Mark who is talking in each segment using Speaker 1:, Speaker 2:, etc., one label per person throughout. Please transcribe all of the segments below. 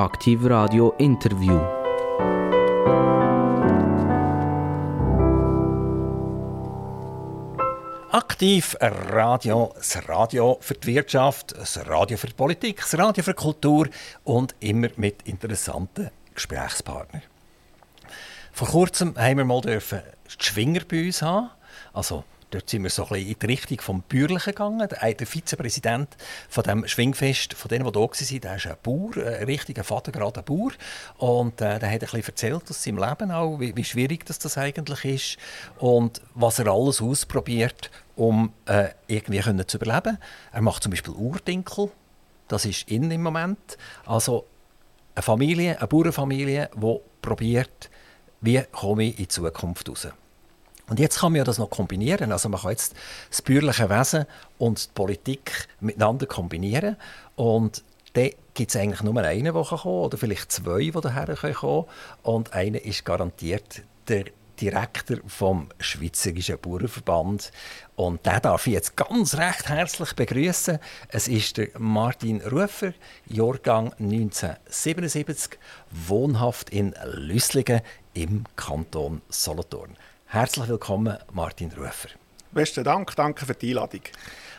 Speaker 1: Aktiv Radio Interview.
Speaker 2: Aktiv Radio, das Radio für die Wirtschaft, das Radio für die Politik, das Radio für die Kultur und immer mit interessanten Gesprächspartnern. Vor kurzem haben wir mal die Schwinger bei uns haben. Also Dort sind wir so ein bisschen in die Richtung vom Bürgerlichen gegangen. Der, der Vizepräsident von dem Schwingfest, von denen, die da waren, der ist ein Bauer, ein richtiger vatergerader Bauer. Und äh, der hat ein bisschen erzählt aus seinem Leben auch, wie, wie schwierig das, das eigentlich ist und was er alles ausprobiert, um äh, irgendwie können zu überleben. Er macht zum Beispiel Urdinkel. Das ist in im Moment. Also eine Familie, eine Bauernfamilie, die probiert, wie komme ich in Zukunft raus. Und jetzt kann man ja das noch kombinieren. Also man kann jetzt das bürgerliche Wesen und die Politik miteinander kombinieren. Und dann gibt es eigentlich nur einen, der kommen kann, oder vielleicht zwei, die daher kommen Und einer ist garantiert der Direktor vom Schweizerischen Bauernverband. Und den darf ich jetzt ganz recht herzlich begrüßen. Es ist der Martin Rufer, Jahrgang 1977, wohnhaft in Lüsslingen im Kanton Solothurn. Herzlich willkommen, Martin Rufer.
Speaker 3: Besten Dank, danke für die Einladung.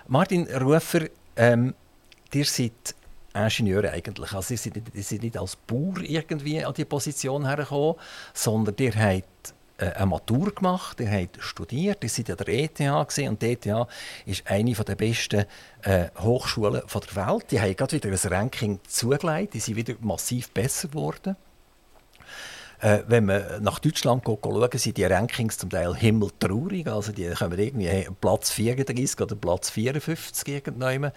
Speaker 2: Martin Rufer, ähm, ihr seid Ingenieur eigentlich. Also ihr seid, nicht, ihr seid nicht als Bauer irgendwie an die Position hergekommen, sondern ihr habt äh, eine Matur gemacht, ihr habt studiert, ihr seid an der ETH gesehen und die ETH ist eine der besten äh, Hochschulen der Welt. Die haben gerade wieder ein Ranking zugelegt, die sind wieder massiv besser geworden. Äh, wenn man nach Deutschland schaut, sind die Rankings zum Teil himmeltraurig. Also die kommen irgendwie Platz 34 oder Platz 54 irgendwann.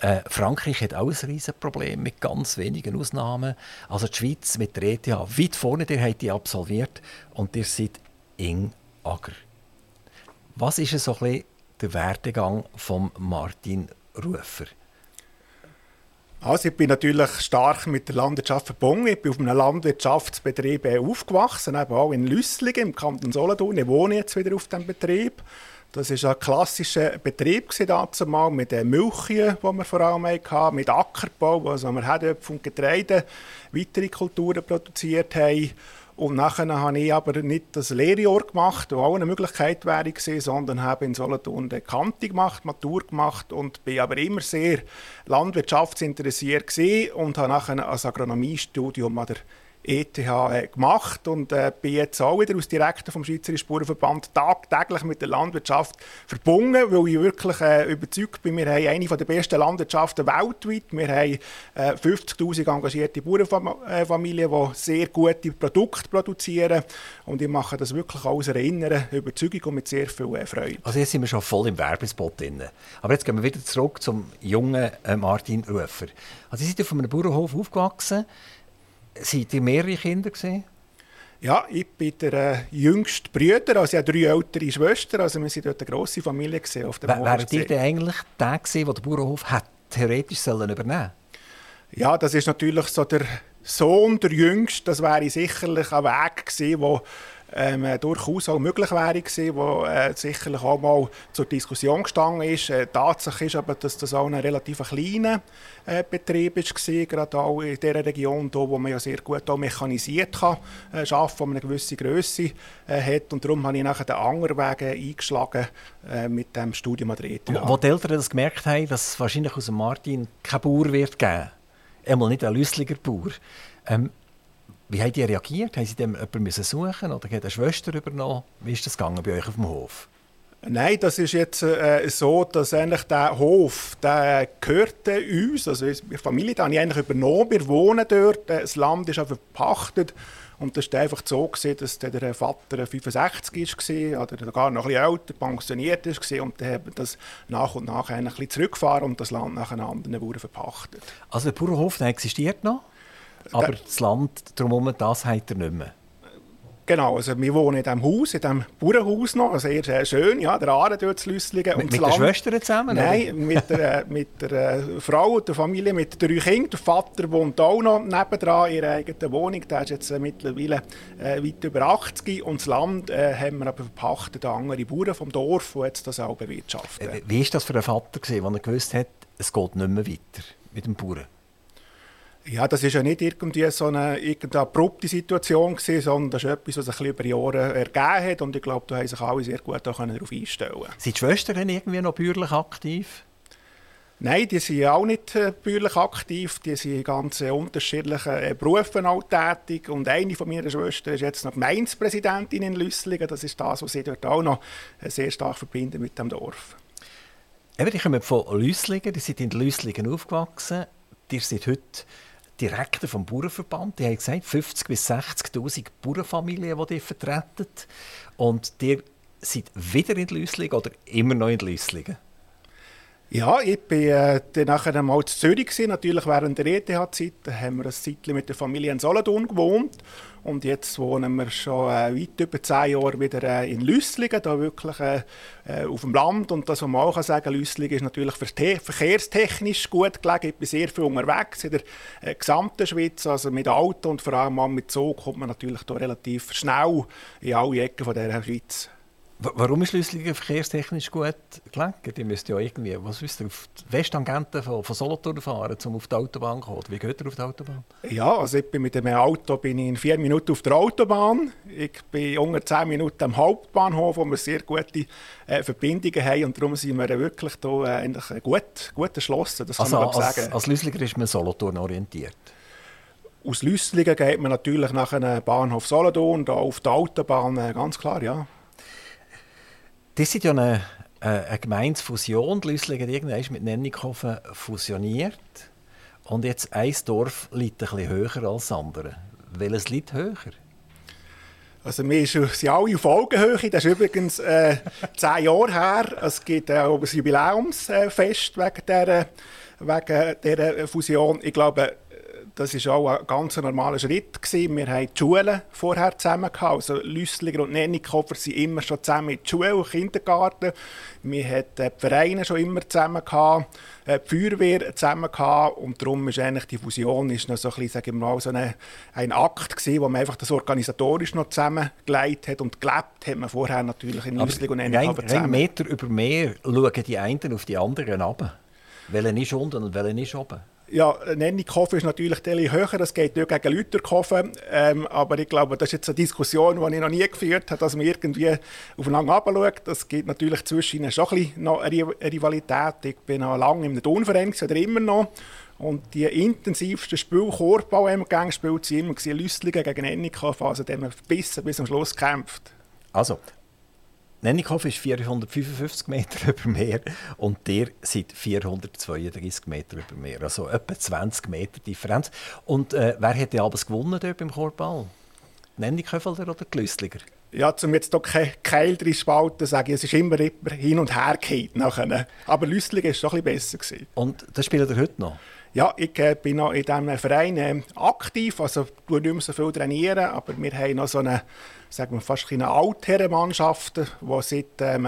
Speaker 2: Äh, Frankreich hat auch ein riesiges Problem mit ganz wenigen Ausnahmen. Also die Schweiz mit der ETH weit vorne, der hat die absolviert und ihr seid eng ager. Was ist so ein bisschen der Werdegang von Martin Rufer?
Speaker 3: Also ich bin natürlich stark mit der Landwirtschaft verbunden. Ich bin auf einem Landwirtschaftsbetrieb aufgewachsen, eben auch in Lüsslingen im Kanton Solothurn. Ich wohne jetzt wieder auf diesem Betrieb. Das war ein klassischer Betrieb dazu mit den Milchchen, die wir vor allem hatten, mit Ackerbau, also wir Herdöpfe und Getreide, weitere Kulturen produziert haben. Und nachher habe ich aber nicht das Lehrjahr gemacht, was auch eine Möglichkeit wäre gewesen, sondern habe in Solothurn eine Kante gemacht, Matur gemacht und bin aber immer sehr landwirtschaftsinteressiert gewesen und habe nachher ein Agronomiestudium an der ETH äh, gemacht und äh, bin jetzt auch wieder als Direktor vom Schweizerischen Spurenverband tagtäglich mit der Landwirtschaft verbunden, weil ich wirklich äh, überzeugt bin, wir haben eine der besten Landwirtschaften weltweit. Wir haben äh, 50'000 engagierte Bauernfamilien, die sehr gute Produkte produzieren und ich mache das wirklich aus einer inneren Überzeugung und mit sehr viel äh, Freude.
Speaker 2: Also jetzt sind wir schon voll im Werbespot drin. Aber jetzt gehen wir wieder zurück zum jungen äh, Martin Rufer. Also Sie sind auf einem Bauernhof aufgewachsen. Seid ihr mehrere Kinder gesehen?
Speaker 3: Ja, ich bin der äh, jüngste Bruder, also ich habe drei ältere Schwestern, also wir sind dort eine grosse Familie gesehen auf
Speaker 2: dem Wäret ihr denn eigentlich der gewesen, der den Bauernhof hat theoretisch sollen übernehmen
Speaker 3: Ja, das ist natürlich so der Sohn, der Jüngste, das wäre sicherlich ein Weg gewesen, wo ähm, äh, durchaus auch möglich wäre gewesen, wo äh, sicherlich auch mal zur Diskussion gestanden ist. Äh, Tatsache ist aber, dass das auch ein relativ kleiner äh, Betrieb war, gerade auch in dieser Region, hier, wo man ja sehr gut auch mechanisiert kann, äh, arbeiten, wo man eine gewisse Größe äh, hat. Und darum habe ich nachher den anderen Weg äh, eingeschlagen äh, mit dem Studium an der ETH.
Speaker 2: Wo, die Eltern das gemerkt haben, dass es wahrscheinlich aus dem Martin kein Bauer wird geben, einmal nicht ein Lüssliger Bauer, ähm, wie haben die reagiert? Haben sie dem jemanden suchen oder hat eine Schwester übernommen? Wie ist das gegangen bei euch auf dem Hof?
Speaker 3: Nein, das ist jetzt äh, so, dass eigentlich der Hof, der gehörte uns, also die Familie, die habe ich eigentlich übernommen. Wir wohnen dort, das Land ist auch verpachtet. Und das war einfach so, gewesen, dass der Vater 65 war oder gar noch ein bisschen älter, pensioniert war. Und dann haben das nach und nach ein bisschen zurückgefahren und das Land nach einem anderen Bauern verpachtet.
Speaker 2: Also der Bauernhof der existiert noch? Aber das Land drumherum, das hat er nicht mehr.
Speaker 3: Genau, also wir wohnen in diesem Haus, in diesem Bauernhaus noch, also sehr, sehr schön, ja, der Aare dort zu Lüsslingen.
Speaker 2: Mit, mit den Schwestern zusammen?
Speaker 3: Nein, mit der, mit der äh, Frau und der Familie, mit drei Kindern. Der Vater wohnt auch noch nebendran in ihrer eigenen Wohnung, der ist jetzt äh, mittlerweile äh, weit über 80 und das Land äh, haben wir aber verpachtet an andere Bauern vom Dorf, die jetzt das auch bewirtschaften.
Speaker 2: Wie war das für einen Vater, als er gewusst hat, es geht nicht mehr weiter mit dem Bauern?
Speaker 3: Ja, das war ja nicht irgendwie so eine, irgendeine abrupte Situation, gewesen, sondern das ist etwas, was sich über Jahre ergeben hat. Und ich glaube, da haben sich alle sehr gut darauf einstellen
Speaker 2: Sind die Schwestern irgendwie noch bürgerlich aktiv?
Speaker 3: Nein, die sind auch nicht äh, bäuerlich aktiv. Die sind in ganz äh, unterschiedlichen äh, Berufen auch tätig. Und eine von meiner Schwestern ist jetzt noch Gemeindepräsidentin in Lüsslingen. Das ist das, was sie dort auch noch sehr stark verbinden mit dem Dorf.
Speaker 2: Eben, ich komme von Lüsslingen. Die sind in Lüsslingen aufgewachsen. Die sind heute Direktor vom Bauernverband. Die haben gesagt, 50.000 bis 60.000 Bauernfamilien, die die vertreten. Und die sind wieder in Lüsslingen oder immer noch in Lüsslingen?
Speaker 3: Ja, ich war äh, nachher mal in Zürich, gewesen, natürlich während der ETH-Zeit. Haben wir ein Zeitchen mit der Familie in Solothurn gewohnt. Und jetzt wohnen wir schon äh, weit über zehn Jahre wieder äh, in Lüsslingen, da wirklich äh, äh, auf dem Land. Und das, was man auch sagen kann, Lüsslingen ist natürlich verkehrstechnisch gut gelegen. Ich bin sehr viel unterwegs in der äh, gesamten Schweiz. Also mit Auto und vor allem auch mit Zug kommt man natürlich da relativ schnell in alle Ecken von der Schweiz.
Speaker 2: Warum ist Lüsslingen verkehrstechnisch gut gelegt? Ihr müsst ja irgendwie, was wisst ihr, auf die Westtangente von, von Solothurn fahren, um auf die Autobahn zu kommen. Wie geht ihr auf die Autobahn?
Speaker 3: Ja, also ich bin mit dem Auto bin ich in vier Minuten auf der Autobahn. Ich bin unter zehn Minuten am Hauptbahnhof, wo wir sehr gute äh, Verbindungen haben. Und darum sind wir wirklich hier äh, eigentlich gut, gut erschlossen.
Speaker 2: Das kann also man als, sagen. Als Lüsslinger ist man Solothurn orientiert?
Speaker 3: Aus Lüsslingen geht man natürlich nach einem Bahnhof Solothurn, da auf der Autobahn, äh, ganz klar, ja.
Speaker 2: Das ist ja eine, äh, eine Gemeinsfusion. Die Lüsslingen irgendwann mit Nennikofen fusioniert. Und jetzt ein Dorf liegt bisschen höher als das andere. Welches liegt höher?
Speaker 3: Also wir sind alle auf Augenhöhe. Das ist übrigens äh, zehn Jahre her. Es gibt äh, ein Jubiläumsfest wegen dieser, wegen dieser Fusion. Ich glaube, das war auch ein ganz normaler Schritt. Gewesen. Wir hatten die Schulen vorher zusammen. Gehabt. Also Lüssliger und Nennikofer sind immer schon zusammen in der Schule und Kindergarten. Wir hatten die Vereine schon immer zusammen, gehabt, äh, die Feuerwehr zusammen. Gehabt. Und darum ist eigentlich die Fusion ist noch so ein, bisschen, sagen wir mal, so eine, ein Akt gewesen, wo man einfach das organisatorisch noch zusammengelegt hat und gelebt hat man vorher natürlich in Lüssliger und Nennikofer
Speaker 2: zusammen. Ein Meter über Meer schauen die einen auf die anderen ab. Welchen ist unten und welchen ist oben?
Speaker 3: Ja, Nennikofen ist natürlich ein höher, das geht nicht gegen Lüterkofen, ähm, aber ich glaube, das ist jetzt eine Diskussion, die ich noch nie geführt habe, dass man irgendwie aufeinander abschaut. Das gibt natürlich zwischen ihnen schon ein bisschen noch eine Rivalität. Ich bin noch lange im Turnverein, oder immer noch. Und die intensivsten Spiele, haben wir gegangen, spielt sie immer Lüsslingen gegen Nennikofen, also haben wir bis, zum Schluss gekämpft.
Speaker 2: Also, Nennikoff ist 455 Meter über Meer und der sind 432 Meter über Meer. Also etwa 20 Meter Differenz. Und äh, wer hätte alles gewonnen dort beim Korbball? Nenniköfelder oder Glüssliger?
Speaker 3: Ja, um jetzt hier keinen Keil drin spalten, sage ich, es ist immer hin und her nachher. Aber Lüssliger war schon ein bisschen besser. Gewesen.
Speaker 2: Und das spielt er heute noch?
Speaker 3: Ja, ich äh, bin noch in diesem Verein äh, aktiv, also ich tue nicht mehr so viel trainieren, aber wir haben noch so eine sagen wir, fast eine Altherrenmannschaft, die seit ähm,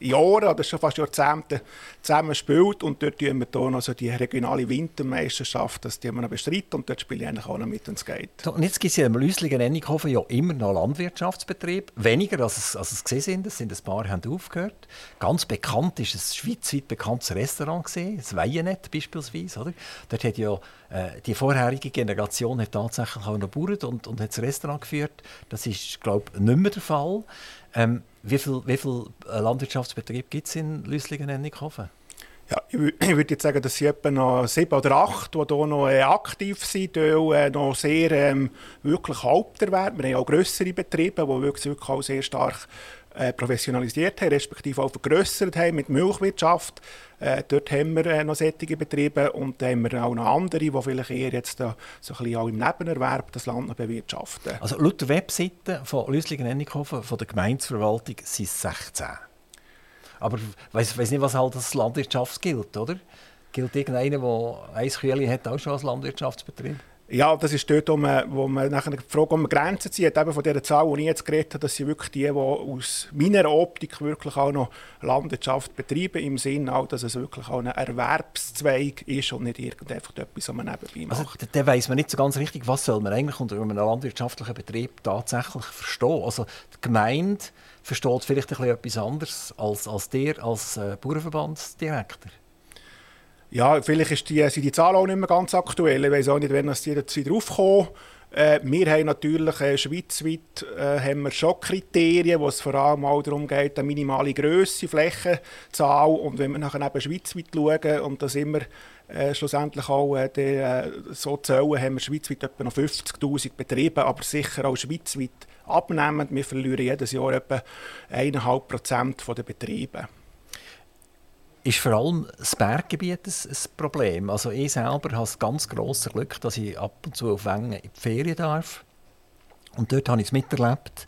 Speaker 3: Jahren oder schon fast Jahrzehnten zusammen spielt. Und dort tun wir hier noch so die regionale Wintermeisterschaft, das die wir bestreiten. Und dort spiele ich eigentlich auch noch mit uns geht.
Speaker 2: Und jetzt gibt es ja im Lüsligen Ennighofen ja immer noch Landwirtschaftsbetrieb. Weniger als es, als es gesehen sind. Es sind ein paar haben aufgehört. Ganz bekannt ist ein schweizweit bekanntes Restaurant gesehen, das Weihenet beispielsweise. Oder? Dort hat ja äh, die vorherige Generation hat tatsächlich auch noch gebaut und, und hat das Restaurant geführt. Das ist, glaube ich, nicht mehr der Fall. Ähm, wie viele viel äh, Landwirtschaftsbetriebe gibt es in Lüsslingen-Ennighofen?
Speaker 3: Ja, ich, würde jetzt sagen, dass sie noch sieben oder acht, die hier noch äh, aktiv sind, die äh, noch sehr ähm, wirklich Haupterwerb. Wir haben auch grössere Betriebe, die wirklich, wirklich auch sehr stark äh, professionalisiert haben, respektive auch vergrößert haben mit Milchwirtschaft. Äh, dort haben wir äh, noch solche Betriebe und dann haben wir auch noch andere, die vielleicht eher jetzt da so ein bisschen auch im Nebenerwerb das Land noch bewirtschaften.
Speaker 2: Also laut der Webseite von Lüslingen-Ennighofen, von der Gemeindeverwaltung, sind es 16. Aber ich weiss, nicht, was halt als Landwirtschaft gilt, oder? Gilt irgendeiner, der ein Kühle hat, auch schon als Landwirtschaftsbetrieb?
Speaker 3: Ja, das ist dort, wo man, wo man nachher die Frage, man Grenzen zieht, eben von dieser Zahl, die ich jetzt geredet habe, dass sie wirklich die, die aus meiner Optik wirklich auch noch Landwirtschaft betreiben, im Sinne auch, dass es wirklich auch ein Erwerbszweig ist und nicht irgendetwas, was man nebenbei
Speaker 2: also, macht. Also, da weiss man nicht so ganz richtig, was soll man eigentlich unter einem landwirtschaftlichen Betrieb tatsächlich verstehen. Also die Gemeinde versteht vielleicht ein bisschen etwas anderes als, als der als äh, Bauernverbandsdirektor.
Speaker 3: Ja, vielleicht ist die, sind die Zahlen auch nicht mehr ganz aktuell. Ich weiß auch nicht, wann die jetzt wieder aufkommen. Äh, wir haben natürlich äh, schweizweit äh, haben wir schon Kriterien, wo es vor allem auch darum geht, eine minimale Größe, Flächenzahl und wenn wir nachher eben schweizweit schauen und das immer äh, schlussendlich auch äh, die, äh, so zählen, haben wir schweizweit etwa noch 50'000 Betriebe, aber sicher auch schweizweit abnehmend. Wir verlieren jedes Jahr etwa 1,5% der Betriebe
Speaker 2: ist vor allem das Berggebiet ein, Problem. Also ich selber habe das ganz grosse Glück, dass ich ab und zu auf Wengen in die Ferien darf. Und dort habe ich es miterlebt,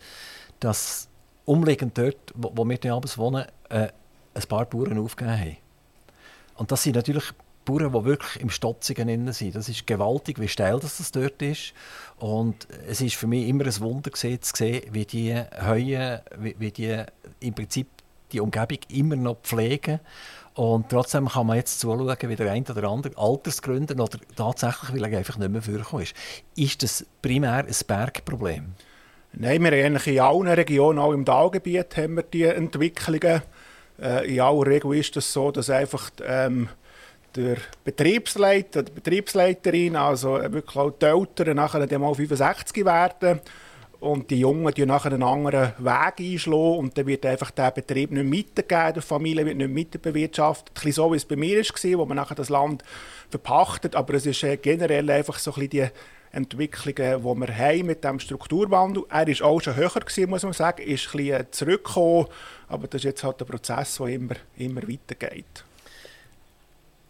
Speaker 2: dass umliegend dort, wo, wo wir abends wohnen, äh, ein paar Bauern aufgegeben haben. Und das sind natürlich Bauern, die wirklich im Stotzigen innen sind. Das ist gewaltig, wie steil das, das dort ist. Und es ist für mich immer ein Wunder gewesen, zu sehen, wie die Heuen, wie, wie die im Prinzip die Umgebung immer noch pflegen und trotzdem kann man jetzt zuschauen, wie der eine oder andere Altersgründen oder tatsächlich, weil er einfach nicht mehr vorgekommen ist. Ist das primär ein Bergproblem?
Speaker 3: Nein, wir haben in allen Regionen, auch im Talgebiet, haben wir diese Entwicklungen. Äh, in aller Regel ist es das so, dass einfach ähm, der Betriebsleiter, die Betriebsleiterin, also wirklich auch die Eltern, nachher dann mal 65 werden und die Jungen die nachher einen anderen Weg einschlagen und dann wird einfach der Betrieb nicht weitergegeben, die Familie wird nicht weiterbewirtschaftet. Ein so, wie es bei mir war, wo man nachher das Land verpachtet, aber es ist äh, generell einfach so ein bisschen die Entwicklungen, die wir haben mit dem Strukturwandel. Er war auch schon höher, gewesen, muss man sagen, ist ein bisschen zurückgekommen, aber das ist jetzt halt der Prozess, der immer, immer weitergeht.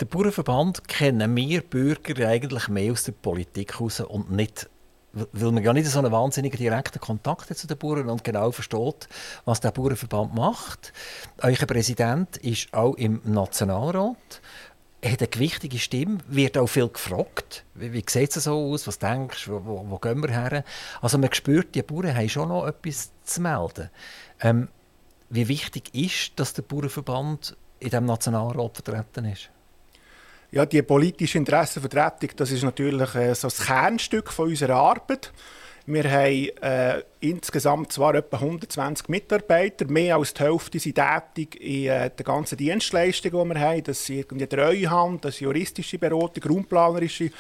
Speaker 2: Der Bauernverband kennen wir Bürger eigentlich mehr aus der Politik heraus und nicht weil man ja nicht so einen wahnsinnigen direkten Kontakt zu den Bauern und genau versteht, was der Bauernverband macht. Euer Präsident ist auch im Nationalrat, hat eine gewichtige Stimme, wird auch viel gefragt. Wie, wie sieht es so aus? Was denkst du? Wo, wo, gehen wir her? Also man spürt, die Bauern haben schon noch etwas zu melden. Ähm, wie wichtig ist, dass der Bauernverband in diesem Nationalrat vertreten ist?
Speaker 3: Ja, die politische Interessenvertretung, das ist natürlich äh, so das Kernstück von unserer Arbeit. Wir haben äh, insgesamt zwar etwa 120 Mitarbeiter, mehr als die Hälfte sind tätig in äh, den ganzen Dienstleistungen, die wir haben. Das sind die Treuhand, das ist juristische Beratung, raumplanerische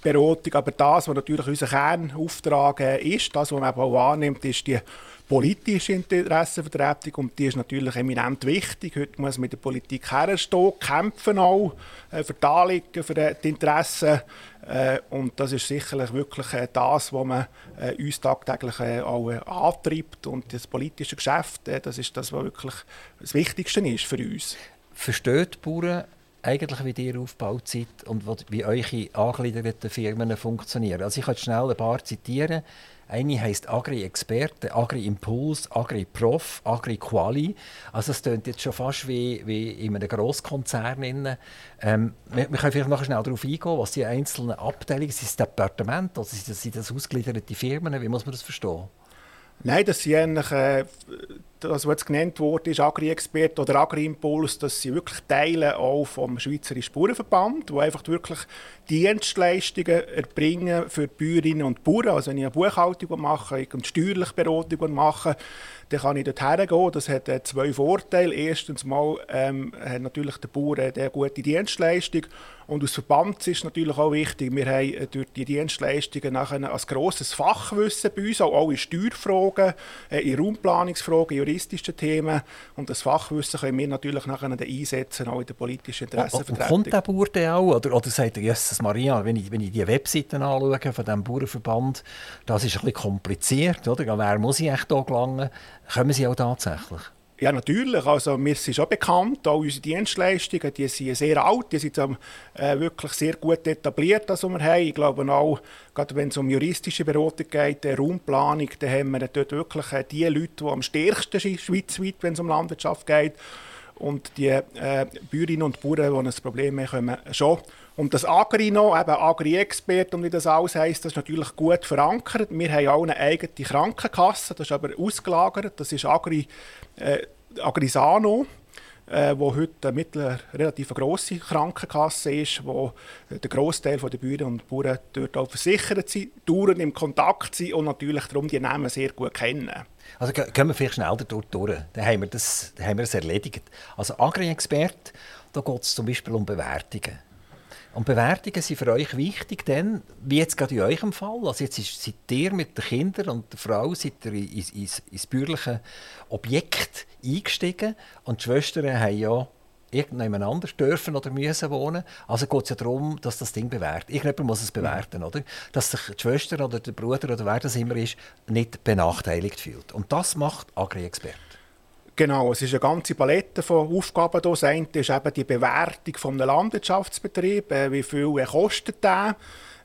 Speaker 3: Beratung. Aber das, was natürlich unser Kernauftrag äh, ist, das, was man auch wahrnimmt, ist die politische Interessenvertretung und die ist natürlich eminent wichtig. Heute muss man mit der Politik herstehen, kämpfen auch äh, für die Anliegen, für die Interessen äh, und das ist sicherlich wirklich äh, das, was man uns tagtäglich auch antreibt und das politische Geschäft, das ist das, was wirklich das Wichtigste ist für uns.
Speaker 2: Versteht die Bauern eigentlich, wie ihr aufgebaut seid und wie eure angegliederten Firmen funktionieren? Also ich kann schnell ein paar zitieren. Eine heisst Agri-Experte, Agri-Impuls, Agri-Prof, Agri-Quali. Also es klingt jetzt schon fast wie, wie in einem Grosskonzern. Ähm, wir, wir, können vielleicht noch schnell darauf eingehen, was die einzelnen Abteilungen sind. Sind das Departement oder sind das, sind das ausgegliederte Firmen? Wie muss man das verstehen?
Speaker 3: Nein, das sind eigentlich, äh, das, was jetzt genannt wurde, ist Agri-Expert oder Agri-Impuls, das sind wirklich Teile auch vom Schweizerischen Bauernverband, die einfach wirklich Dienstleistungen erbringen für die Bäuerinnen und Bauern. Also wenn ich eine Buchhaltung mache, eine steuerliche Beratung mache, dann kann ich dort hergehen. Das hat äh, zwei Vorteile. Erstens mal ähm, hat natürlich der Bauer eine gute Dienstleistung und aus Verband ist natürlich auch wichtig, wir haben äh, durch die Dienstleistungen nachher ein grosses Fachwissen bei uns, auch in Steuerfragen, äh, in Raumplanungsfragen, juristischen Themen. Und das Fachwissen können wir natürlich nachher einsetzen, auch in der politischen Interessenvertretung.
Speaker 2: kommt der Bauer denn auch? Oder, oder sagt er, Jesus Maria, wenn ich, wenn ich die Webseiten anschaue von diesem Bauernverband, das ist ein bisschen kompliziert. Oder? Wer muss ich echt hier gelangen? Kommen sie auch tatsächlich?
Speaker 3: Ja, natürlich. Also, mir sind schon bekannt, auch unsere Dienstleistungen, die sind sehr alt, die sind äh, wirklich sehr gut etabliert, das, wir haben. Ich glaube auch, gerade wenn es um juristische Beratung geht, äh, Raumplanung, dann haben wir dort wirklich äh, die Leute, die am stärksten sind, schweizweit, wenn es um Landwirtschaft geht. Und die äh, Bäuerinnen und Bauern, die ein Problem haben, kommen schon. Und das Agri noch, eben Agri-Expert und wie das alles heisst, das ist natürlich gut verankert. Wir haben auch eine eigene Krankenkasse, das ist aber ausgelagert. Das ist Agri, äh, Agrisano, äh, wo heute eine relativ grosse Krankenkasse ist, wo der Großteil der Bäuerinnen und Bauern dort auch versichert sind, dauernd im Kontakt sind und natürlich darum die Namen sehr gut kennen.
Speaker 2: Also gehen wir vielleicht schnell dort durch. Dann haben wir das, haben wir das erledigt. Also Agri-Expert, da geht es zum Beispiel um Bewertungen. Und Bewertungen sind für euch wichtig, denn, wie jetzt gerade in eurem Fall, also jetzt seid ihr mit den Kindern und der Frau seid ihr ins, ins, ins bürgerliche Objekt eingestiegen und die Schwestern haben ja irgendjemand anders dürfen oder müssen wohnen. Also geht es ja darum, dass das Ding bewertet. Irgendjemand muss es bewerten, oder? Dass sich die Schwester oder der Bruder oder wer das immer ist, nicht benachteiligt fühlt. Und das macht Agri-Expert.
Speaker 3: Genau, es ist eine ganze Palette von Aufgaben. Das eine ist eben die Bewertung von einem Landwirtschaftsbetrieb. Äh, wie viel kostet der?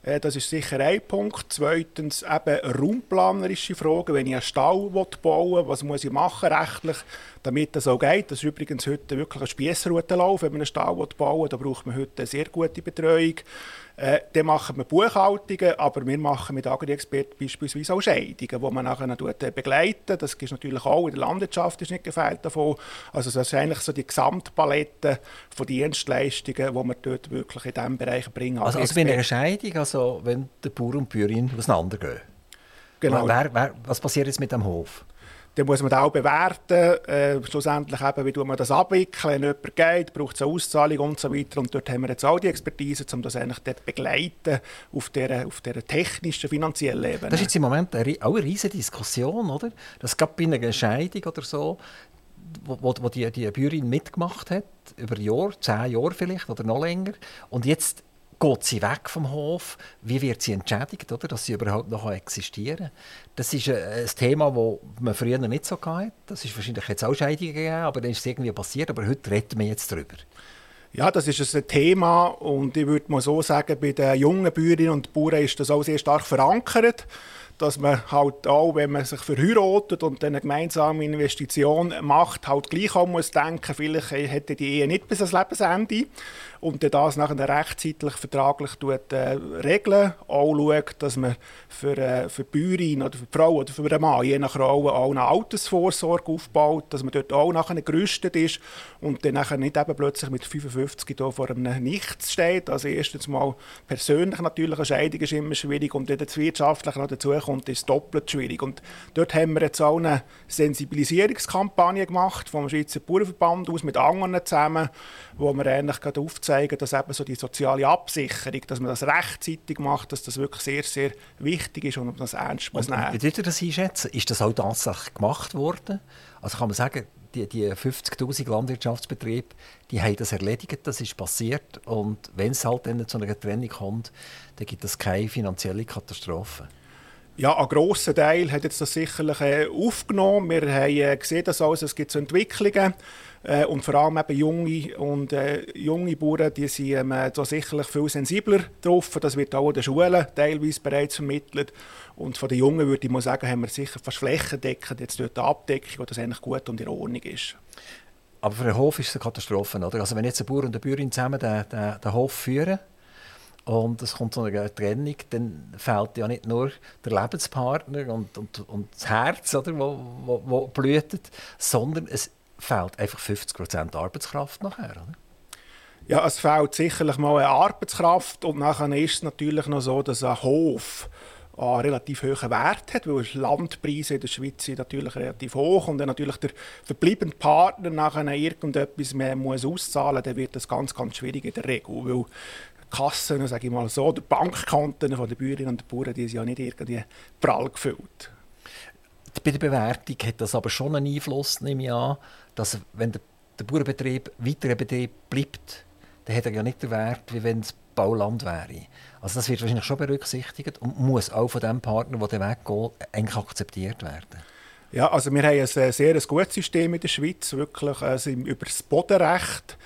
Speaker 3: Äh, das ist sicher ein Punkt. Zweitens eben raumplanerische Fragen. Wenn ich einen Stall bauen will, was muss ich machen rechtlich, damit das auch geht? Das ist übrigens heute wirklich ein Spiessroutenlauf, wenn man einen Stall bauen will. Da braucht man heute eine sehr gute Betreuung. Äh, dann machen wir Buchhaltungen, aber wir machen mit Agri-Expert beispielsweise auch Scheidungen, die man nachher äh, begleiten Das ist natürlich auch in der Landwirtschaft ist nicht gefehlt davon. Also das ist eigentlich so die Gesamtpalette von Dienstleistungen, die wir dort wirklich in diesem Bereich bringen.
Speaker 2: Also, also bei einer Scheidung, also wenn der Bauer und die Bäuerin auseinandergehen. Genau. Wer, wer, was passiert jetzt mit dem Hof?
Speaker 3: Dann muss man auch bewerten, äh, schlussendlich eben, wie man das abwickeln. Wenn jemand geht, braucht es eine Auszahlung und so weiter. Und dort haben wir jetzt auch die Expertise, um das eigentlich dort begleiten auf dieser, auf dieser technischen, finanziellen Ebene.
Speaker 2: Das ist jetzt im Moment auch eine riesige Diskussion, oder? Das gab bei einer Scheidung oder so, wo, wo die, die Bäuerin mitgemacht hat, über Jahre, zehn Jahre vielleicht oder noch länger. Und jetzt geht sie weg vom Hof? Wie wird sie entschädigt, oder, dass sie überhaupt noch existieren kann? Das ist ein, Thema, das man früher nicht so hatte. Das ist wahrscheinlich jetzt auch Scheidungen gegeben, aber dann ist es irgendwie passiert. Aber heute reden wir jetzt darüber.
Speaker 3: Ja, das ist ein Thema und ich würde mal so sagen, bei den jungen Bäuerinnen und Bauern ist das auch sehr stark verankert dass man halt auch, wenn man sich verheiratet und eine gemeinsame Investition macht, halt gleich auch muss denken, vielleicht hätte die Ehe nicht bis ans Lebensende und das nachher rechtzeitig vertraglich tut, äh, regeln. Auch schaut, dass man für, äh, für die Bäuerin oder für die Frau oder für den Mann, je nach Rolle, auch eine Altersvorsorge aufbaut, dass man dort auch nachher gerüstet ist und dann nachher nicht eben plötzlich mit 55 da vor einem Nichts steht. Also erstens mal persönlich natürlich, eine Scheidung ist immer schwierig und dann das Wirtschaftliche noch dazu kommt, ist doppelt schwierig. Und dort haben wir jetzt auch eine Sensibilisierungskampagne gemacht vom Schweizer Bauernverband aus mit anderen zusammen, wo wir eigentlich gerade aufzeigen, dass eben so die soziale Absicherung, dass man das rechtzeitig macht, dass das wirklich sehr, sehr wichtig ist und man das ernst muss nehmen.
Speaker 2: Wie würdet ihr das einschätzen? Ist das auch tatsächlich gemacht worden? Also kann man sagen, die, die 50'000 Landwirtschaftsbetriebe, die haben das erledigt, das ist passiert und wenn es halt dann zu einer Trennung kommt, dann gibt es keine finanzielle Katastrophe.
Speaker 3: Ja, ein grosser Teil hat jetzt das sicherlich äh, aufgenommen. Wir haben äh, gesehen, dass also, es gibt so Entwicklungen äh, und vor allem eben junge und äh, junge Bauern, die sind ähm, da sicherlich viel sensibler drauf. Das wird auch in den Schulen teilweise bereits vermittelt. Und von den Jungen würde ich mal sagen, haben wir sicher fast flächendeckend jetzt dort eine Abdeckung, wo das eigentlich gut und in Ordnung ist.
Speaker 2: Aber für den Hof ist es eine Katastrophe, oder? Also wenn jetzt ein Bauer und eine Bäuerin zusammen den, den, den Hof führen, und es kommt zu einer Trennung, dann fehlt ja nicht nur der Lebenspartner und, und, und das Herz, oder, wo, wo, wo blühtet, sondern es fehlt einfach 50% Arbeitskraft nachher. Oder?
Speaker 3: Ja, es fehlt sicherlich mal eine Arbeitskraft und nachher ist es natürlich noch so, dass ein Hof einen relativ hohen Wert hat, weil Landpreise in der Schweiz sind natürlich relativ hoch und dann natürlich der verbleibende Partner nachher irgendetwas mehr muss auszahlen, dann wird das ganz, ganz schwierig in der Regel, weil Kassen, sage ich mal so, oder Bankkonten der Bäuerinnen und Bauern, die sind ja nicht irgendwie prall gefüllt.
Speaker 2: Bei der Bewertung hat das aber schon einen Einfluss, nehme ich an, dass wenn der, der Bauernbetrieb weiter Betrieb bleibt, dann hat er ja nicht den Wert, wie wenn es Bauland wäre. Also das wird wahrscheinlich schon berücksichtigt und muss auch von dem Partner, der den Weg geht, eigentlich akzeptiert werden.
Speaker 3: Ja, also wir haben ein sehr gutes System in der Schweiz, wirklich also über das Bodenrecht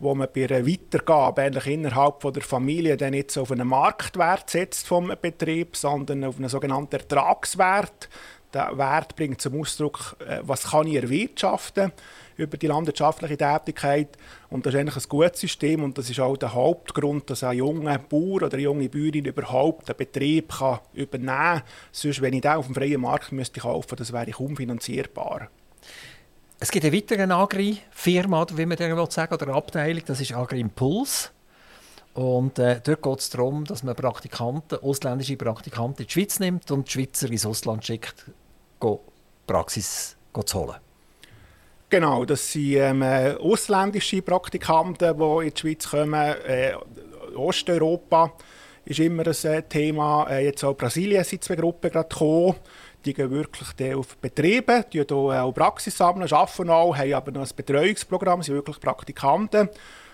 Speaker 3: wo man bei einer Weitergabe eigentlich innerhalb von der Familie dann nicht so auf einen Marktwert setzt vom Betrieb, sondern auf einen sogenannten Ertragswert. Der Wert bringt zum Ausdruck, äh, was kann ich erwirtschaften über die landwirtschaftliche Tätigkeit. Und das ist eigentlich ein gutes System und das ist auch der Hauptgrund, dass ein junger Bauer oder eine junge Bäuerin überhaupt einen Betrieb kann übernehmen kann. Sonst, wenn ich den auf dem freien Markt müsste kaufen müsste, das wäre unfinanzierbar.
Speaker 2: Es gibt eine weitere Agri-Firma, wie man sagen sagen oder Abteilung, das ist Agri Impuls. Und äh, dort geht es darum, dass man Praktikanten, ausländische Praktikanten in die Schweiz nimmt und die Schweizer ins Ausland schickt, go Praxis zu holen.
Speaker 3: Genau, das sind ähm, ausländische Praktikanten, die in die Schweiz kommen. Äh, Osteuropa ist immer ein äh, Thema. Äh, jetzt auch Brasilien sind zwei Gruppen gerade gekommen. Die gehen wirklich auf Betriebe, die hier auch Praxis sammeln, arbeiten auch, haben aber noch ein Betreuungsprogramm, sind wirklich Praktikanten.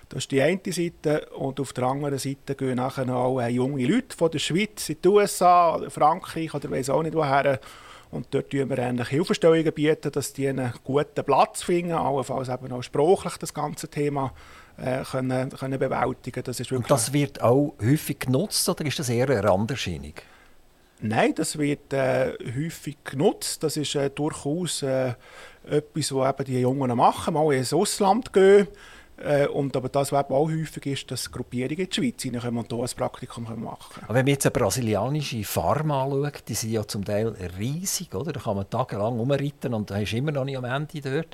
Speaker 3: Das ist die eine Seite. Und auf der anderen Seite gehen nachher auch junge Leute von der Schweiz in die USA, Frankreich oder weiß auch nicht woher. Und dort bieten wir eigentlich Hilfestellungen, bieten, dass die einen guten Platz finden, allenfalls eben auch sprachlich das ganze Thema äh, können, können bewältigen
Speaker 2: das ist Und das wird auch häufig genutzt oder ist das eher eine Randerscheinung?
Speaker 3: Nein, das wird äh, häufig genutzt. Das ist äh, durchaus äh, etwas, was die Jungen machen, mal ins Ausland gehen äh, und aber das, was auch häufig ist, dass Gruppierungen in die Schweiz reinkommen und hier ein Praktikum machen können.
Speaker 2: Wenn man jetzt eine brasilianische Farm anschaut, die sind ja zum Teil riesig, oder? Da kann man tagelang rumreiten und da ist immer noch nicht am Ende dort.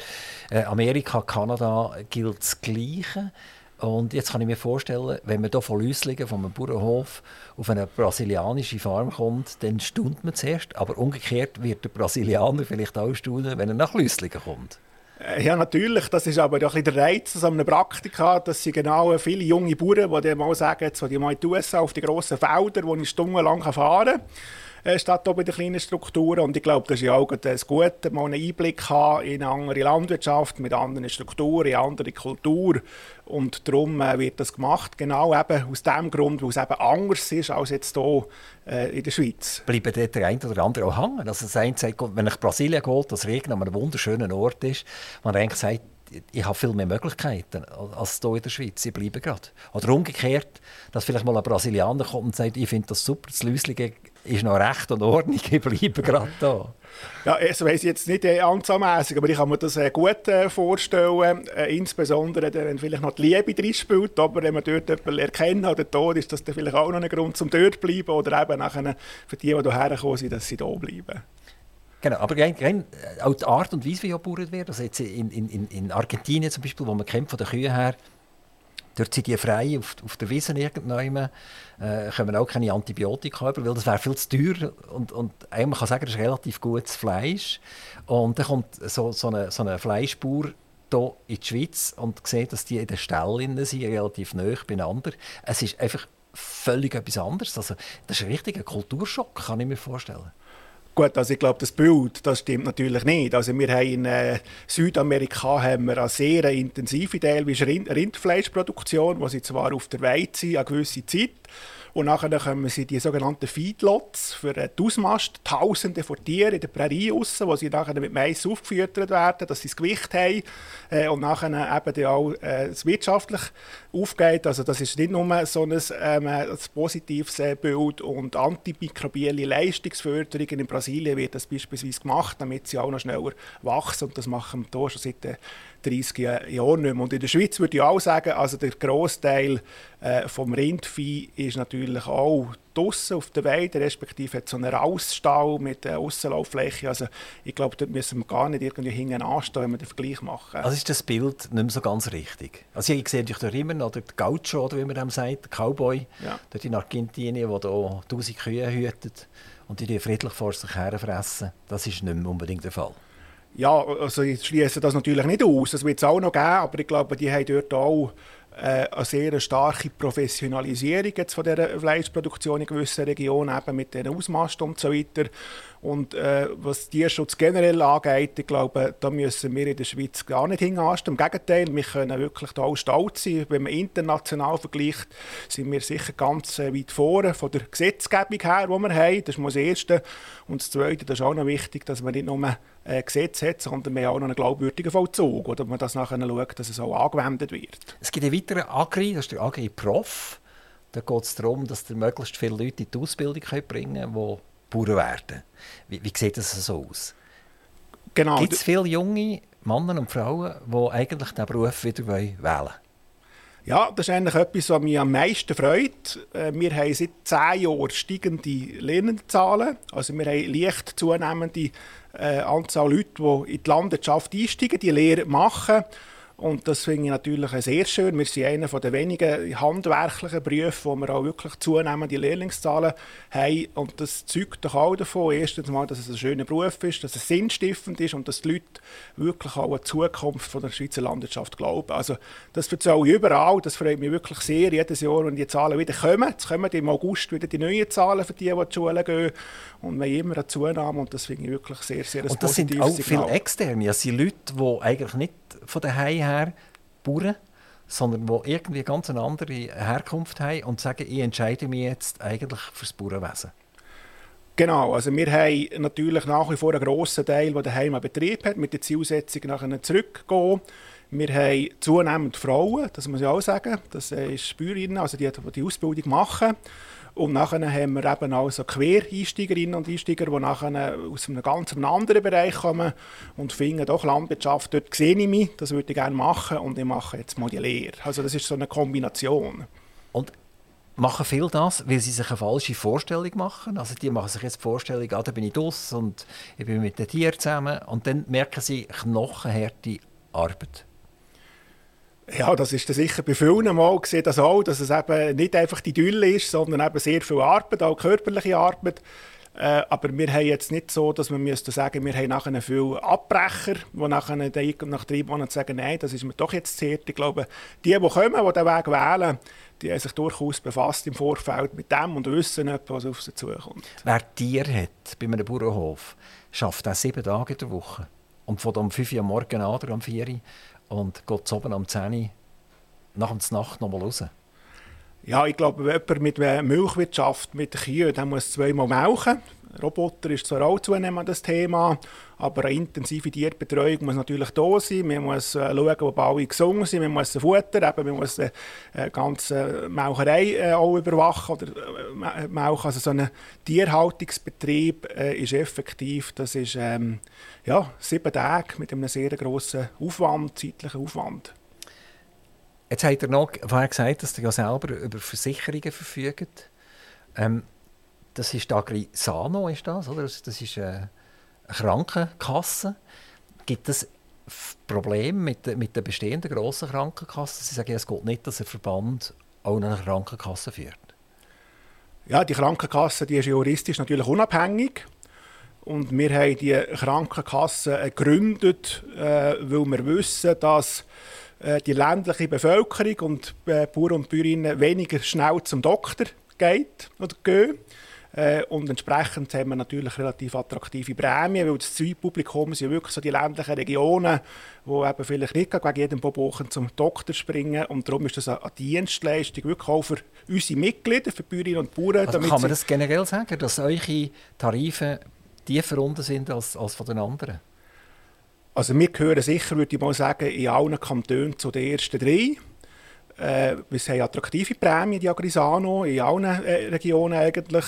Speaker 2: Äh, Amerika, Kanada gilt das Gleiche. Und jetzt kann ich mir vorstellen, wenn man hier von Lüslingen, von einem Bauernhof, auf eine brasilianische Farm kommt, dann staunt man zuerst. Aber umgekehrt wird der Brasilianer vielleicht auch staunen, wenn er nach Lüslingen kommt.
Speaker 3: Äh, ja, natürlich. Das ist aber ein der Reiz an einem Praktika, dass sie genau viele junge Bauern, die mal sagen, jetzt die mal USA auf die grossen Felder, wo ich stundenlang fahren kann, äh, statt auch bei den kleinen Strukturen. Und ich glaube, das ist ja auch das Gute, mal einen Einblick haben in eine andere Landwirtschaft, mit anderen Strukturen, in eine andere Kultur. Und darum äh, wird das gemacht, genau eben aus dem Grund, weil es eben anders ist als jetzt hier äh, in der Schweiz.
Speaker 2: Bleiben dort der eine oder andere auch hängen? Also das eine sagt, wenn ich Brasilien geholt, das Regen an einem wunderschönen Ort ist, man denkt, sagt, ich habe viel mehr Möglichkeiten als hier in der Schweiz. Ich bleibe gerade. Oder umgekehrt, dass vielleicht mal ein Brasilianer kommt und sagt, ich finde das super, das Läuslige ist noch recht und Ordnung, ich bleibe gerade da.
Speaker 3: Ja, das weiss ich jetzt nicht äh, anzahlmässig, aber ich kann mir das äh, gut äh, vorstellen. Äh, insbesondere, wenn vielleicht noch die Liebe drin spielt, aber wenn man dort jemanden erkennen oder tot ist, das dann vielleicht auch noch ein Grund zum dort zu bleiben oder eben nachher für die, die hierher gekommen sind, dass sie da bleiben.
Speaker 2: Genau, aber rein, rein, äh, auch die Art und Weise, wie gebaut wird, also jetzt in, in, in Argentinien zum Beispiel, wo man kennt von den Kühen her, Dort sind die frei auf, auf der Wiese irgendwann, äh, kommen auch keine Antibiotika über, weil das wäre viel zu teuer. Und, und man kann sagen, das ist relativ gutes Fleisch. Und dann kommt so, so eine, so eine Fleischbauer hier in die Schweiz und sieht, dass die in den Ställen sind, relativ nah beieinander. Es ist einfach völlig etwas anderes. Also, das ist ein richtiger Kulturschock, kann ich mir vorstellen.
Speaker 3: Gut, also ich glaube, das Bild, das stimmt natürlich nicht. Also wir haben in äh, Südamerika haben wir eine sehr intensive teilweise Rind Rindfleischproduktion, wo sie zwar auf der Weide sind, eine gewisse Zeit, und nachher kommen sie die sogenannten Feedlots für die Ausmast, Tausende von Tieren in der Prärie raus, wo sie nachher mit Mais aufgefüttert werden, dass sie das Gewicht haben äh, und nachher eben auch äh, wirtschaftlich aufgeht. Also das ist nicht nur so ein, ähm, ein positives äh, Bild. Und antimikrobielle Leistungsförderung in Brasilien wird das beispielsweise gemacht, damit sie auch noch schneller wachsen. Und das machen wir hier schon seit 30 Jahren nicht mehr. Und in der Schweiz würde ich auch sagen, also der Großteil äh, vom Rindvieh ist natürlich auch draußen auf der Weide, respektive hat so einen Rausstall mit der Aussenlauffläche. Also ich glaube, dort müssen wir gar nicht irgendwie hinten anstehen, wenn wir den Vergleich machen.
Speaker 2: Also ist das Bild nicht mehr so ganz richtig? Also ich sehe natürlich dort immer noch den Gaucho, oder wie man dem sagt, der Cowboy, ja. dort in Argentinien, der hier tausend Kühe hütet und die, die friedlich vor sich her fressen. Das ist nicht mehr unbedingt der Fall.
Speaker 3: Ja, also ich schließe das natürlich nicht aus. Das wird es auch noch geben, aber ich glaube, die haben dort auch äh, eine sehr starke Professionalisierung jetzt von dieser Fleischproduktion in gewissen Regionen, eben mit den Ausmasten und so weiter. Und äh, was Tierschutz generell angeht, ich glaube, da müssen wir in der Schweiz gar nicht hinanstehen. Im Gegenteil, wir können wirklich da auch stolz sein. Wenn man international vergleicht, sind wir sicher ganz äh, weit vorne von der Gesetzgebung her, die wir haben. Das ist das Erste. Und das Zweite, das ist auch noch wichtig, dass man nicht nur äh, Gesetz hat, sondern wir auch noch einen glaubwürdigen Vollzug. Oder man das nachher schaut, dass es auch angewendet wird.
Speaker 2: Es gibt einen weiteren Agri, das ist der Agri-Prof. Da geht es darum, dass möglichst viele Leute in die Ausbildung bringen können, die Bauern werden. Wie, wie sieht das so aus? Genau. Gibt es viele junge Männer und Frauen, die eigentlich diesen Beruf wieder wählen wollen?
Speaker 3: Ja, das ist eigentlich etwas, was mich am meisten freut. Äh, wir haben seit zehn Jahren steigende Lernzahlen. Also wir haben leicht zunehmende äh, Anzahl Leute, die in die Landwirtschaft einsteigen, die Lehre machen. Und das finde ich natürlich sehr schön. Wir sind einer der wenigen handwerklichen Berufe, wo wir auch wirklich zunehmende Lehrlingszahlen haben. Und das zeugt doch auch davon, erstens mal, dass es ein schöner Beruf ist, dass es sinnstiftend ist und dass die Leute wirklich auch an die Zukunft von der Schweizer Landwirtschaft glauben. Also das erzähle ich überall. Das freut mich wirklich sehr jedes Jahr, wenn die Zahlen wieder kommen. Jetzt kommen im August wieder die neuen Zahlen für die, die in die Schule gehen. Und wir haben immer eine Zunahme und das finde ich wirklich sehr, sehr
Speaker 2: ein Und das sind auch Signal. viele Externe. Das sind Leute, die eigentlich nicht von daheim her Bauern, sondern die irgendwie ganz eine andere Herkunft haben und sagen, ich entscheide mich jetzt eigentlich für das Bauernwesen.
Speaker 3: Genau, also wir haben natürlich nach wie vor einen grossen Teil, der daheim einen Betrieb hat, mit der Zielsetzung nachher zurückgehen. Wir haben zunehmend Frauen, das muss ich auch sagen, das sind Bäuerinnen, also die, die die Ausbildung machen. Und nachher haben wir eben auch so Quereinsteigerinnen und Einsteiger, die nachher aus einem ganz anderen Bereich kommen und finden, doch Landwirtschaft, dort sehe ich mich, das würde ich gerne machen und ich mache jetzt mal die Lehre. Also das ist so eine Kombination.
Speaker 2: Und machen viele das, weil sie sich eine falsche Vorstellung machen. Also die machen sich jetzt die Vorstellung, ah, da bin ich draus und ich bin mit den Tieren zusammen und dann merken sie knochenharte Arbeit.
Speaker 3: Ja, das ist sicher bei vielen Mal gesehen, das auch, dass es eben nicht einfach die Dülle ist, sondern eben sehr viel Arbeit, auch körperliche Arbeit. Äh, aber wir haben jetzt nicht so, dass man müsste sagen, wir haben nachher viele Abbrecher, die nachher nach drei Monaten sagen, nein, das ist mir doch jetzt zu. Ich glaube, die, die kommen, die den Weg wählen, die haben sich durchaus befasst im Vorfeld mit dem und wissen was auf sie zukommt.
Speaker 2: Wer Tier hat bei einem Bauernhof, schafft auch sieben Tage in der Woche. Und von um 5 Uhr am Morgen an oder um 4 Uhr und geht oben am 10 Uhr nach der Nacht noch mal raus?
Speaker 3: Ja, ich glaube, jemand mit Milchwirtschaft, mit Kühen, der muss zweimal melken. Roboter ist zwar auch zunehmend das Thema, aber eine intensive Tierbetreuung muss natürlich da sein. Man muss äh, schauen, ob alle gesungen sind, man muss Futter, eben, man muss die äh, ganze Melcherei äh, auch überwachen oder melken. Also so ein Tierhaltungsbetrieb ist effektiv, das ist ähm, ja, sieben Tage mit einem sehr grossen Aufwand, zeitlichen Aufwand.
Speaker 2: Jetzt hat er noch vorher gesagt, dass er ja selber über Versicherungen verfügt. Ähm, das ist Agrisano, ist das, oder? Das ist äh, eine Krankenkasse. Gibt es Probleme mit, mit den bestehenden grossen Krankenkassen? Sie sagen, es geht nicht, dass ein Verband auch eine Krankenkasse führt.
Speaker 3: Ja, die Krankenkasse die ist juristisch natürlich unabhängig. Und wir haben die Krankenkasse gegründet, äh, weil wir wissen, dass äh, die ländliche Bevölkerung und äh, Bauern und Bäuerinnen weniger schnell zum Doktor geht oder gehen. Äh, und entsprechend haben wir natürlich relativ attraktive Prämien, weil das Zielpublikum sind wirklich so die ländlichen Regionen, wo eben vielleicht nicht wegen jedem Bobochen zum Doktor springen. Und darum ist das eine Dienstleistung wirklich auch für unsere Mitglieder, für Bäuerinnen und Bauern.
Speaker 2: Also kann man das generell sagen, dass eure Tarife tiefer unten sind als, als von den anderen?
Speaker 3: Also wir gehören sicher, würde ich mal sagen, in allen Kantonen zu den ersten drei. Äh, wir haben attraktive Prämien, die Agrisano, in allen äh, Regionen eigentlich.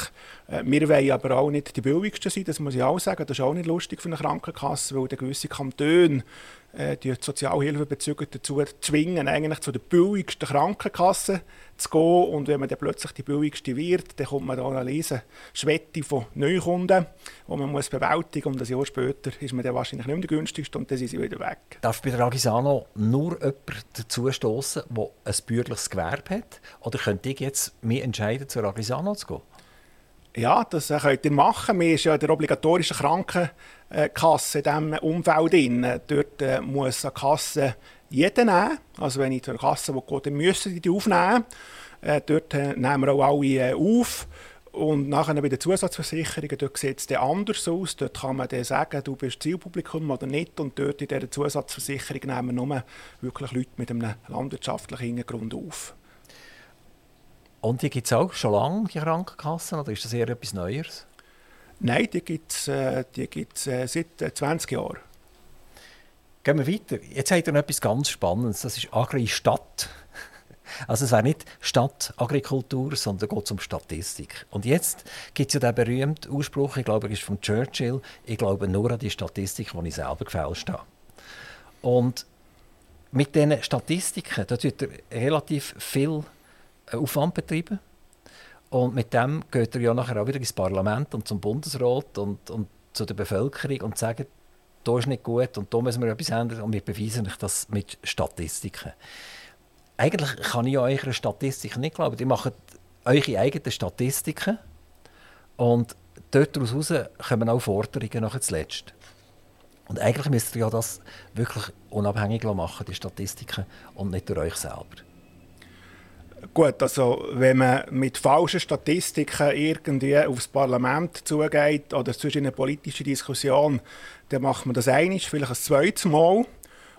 Speaker 3: Äh, wir wollen aber auch nicht die billigsten sein, das muss ich auch sagen. Das ist auch nicht lustig für eine Krankenkasse, weil gewisse Kantone äh, die Sozialhilfebezüger dazu zwingen, eigentlich zu der billigsten Krankenkasse zu gehen. Und wenn man dann plötzlich die billigste wird, dann kommt man da eine riesen Schwette von Neukunden, die man muss bewältigen muss. Und ein Jahr später ist man dann wahrscheinlich nicht mehr der günstigste und dann sind sie wieder weg.
Speaker 2: Darf bei der Agisano nur jemand dazu stoßen, der ein bürgerliches Gewerbe hat? Oder könnte ich jetzt mich entscheiden, zur Agisano zu gehen?
Speaker 3: Ja, das äh, könnt ihr machen. Wir sind ja in der obligatorischen Krankenkasse in diesem Umfeld drin. Dort äh, muss eine Kasse jeden nehmen. Also wenn ich zur Kasse gehe, dann müssen die aufnehmen. Äh, dort nehmen wir auch alle auf. Und nachher bei den Zusatzversicherungen, dort sieht es anders aus. Dort kann man sagen, du bist Zielpublikum oder nicht. Und dort in dieser Zusatzversicherung nehmen wir nur wirklich Leute mit einem landwirtschaftlichen Hintergrund auf.
Speaker 2: Und die gibt es auch schon lange, die Krankenkassen, oder ist das eher etwas Neues?
Speaker 3: Nein, die gibt es äh, äh, seit 20 äh, Jahren.
Speaker 2: Gehen wir weiter. Jetzt habt ihr noch etwas ganz Spannendes. Das ist Agri-Stadt. Also es wäre nicht Stadtagrikultur, sondern geht um Statistik. Und jetzt gibt es ja den berühmten Ausspruch, ich glaube, er ist von Churchill, ich glaube nur an die Statistik, die ich selber gefälscht habe. Und mit diesen Statistiken, da wird er relativ viel Aufwand betreiben. Und mit dem geht er ja nachher auch wieder ins Parlament und zum Bundesrat und, und zu der Bevölkerung und sagt, da ist nicht gut und da müssen wir etwas ändern und wir beweisen euch das mit Statistiken. Eigentlich kann ich eurer Statistik nicht glauben. Ihr macht eure eigenen Statistiken und dort daraus kommen auch Forderungen nachher zuletzt. Und eigentlich müsst ihr ja das wirklich unabhängig machen, die Statistiken, und nicht durch euch selber.
Speaker 3: Gut, also wenn man mit falschen Statistiken irgendwie aufs Parlament zugeht oder zwischen eine politische Diskussion, dann macht man das einiges, vielleicht ein zweites Mal.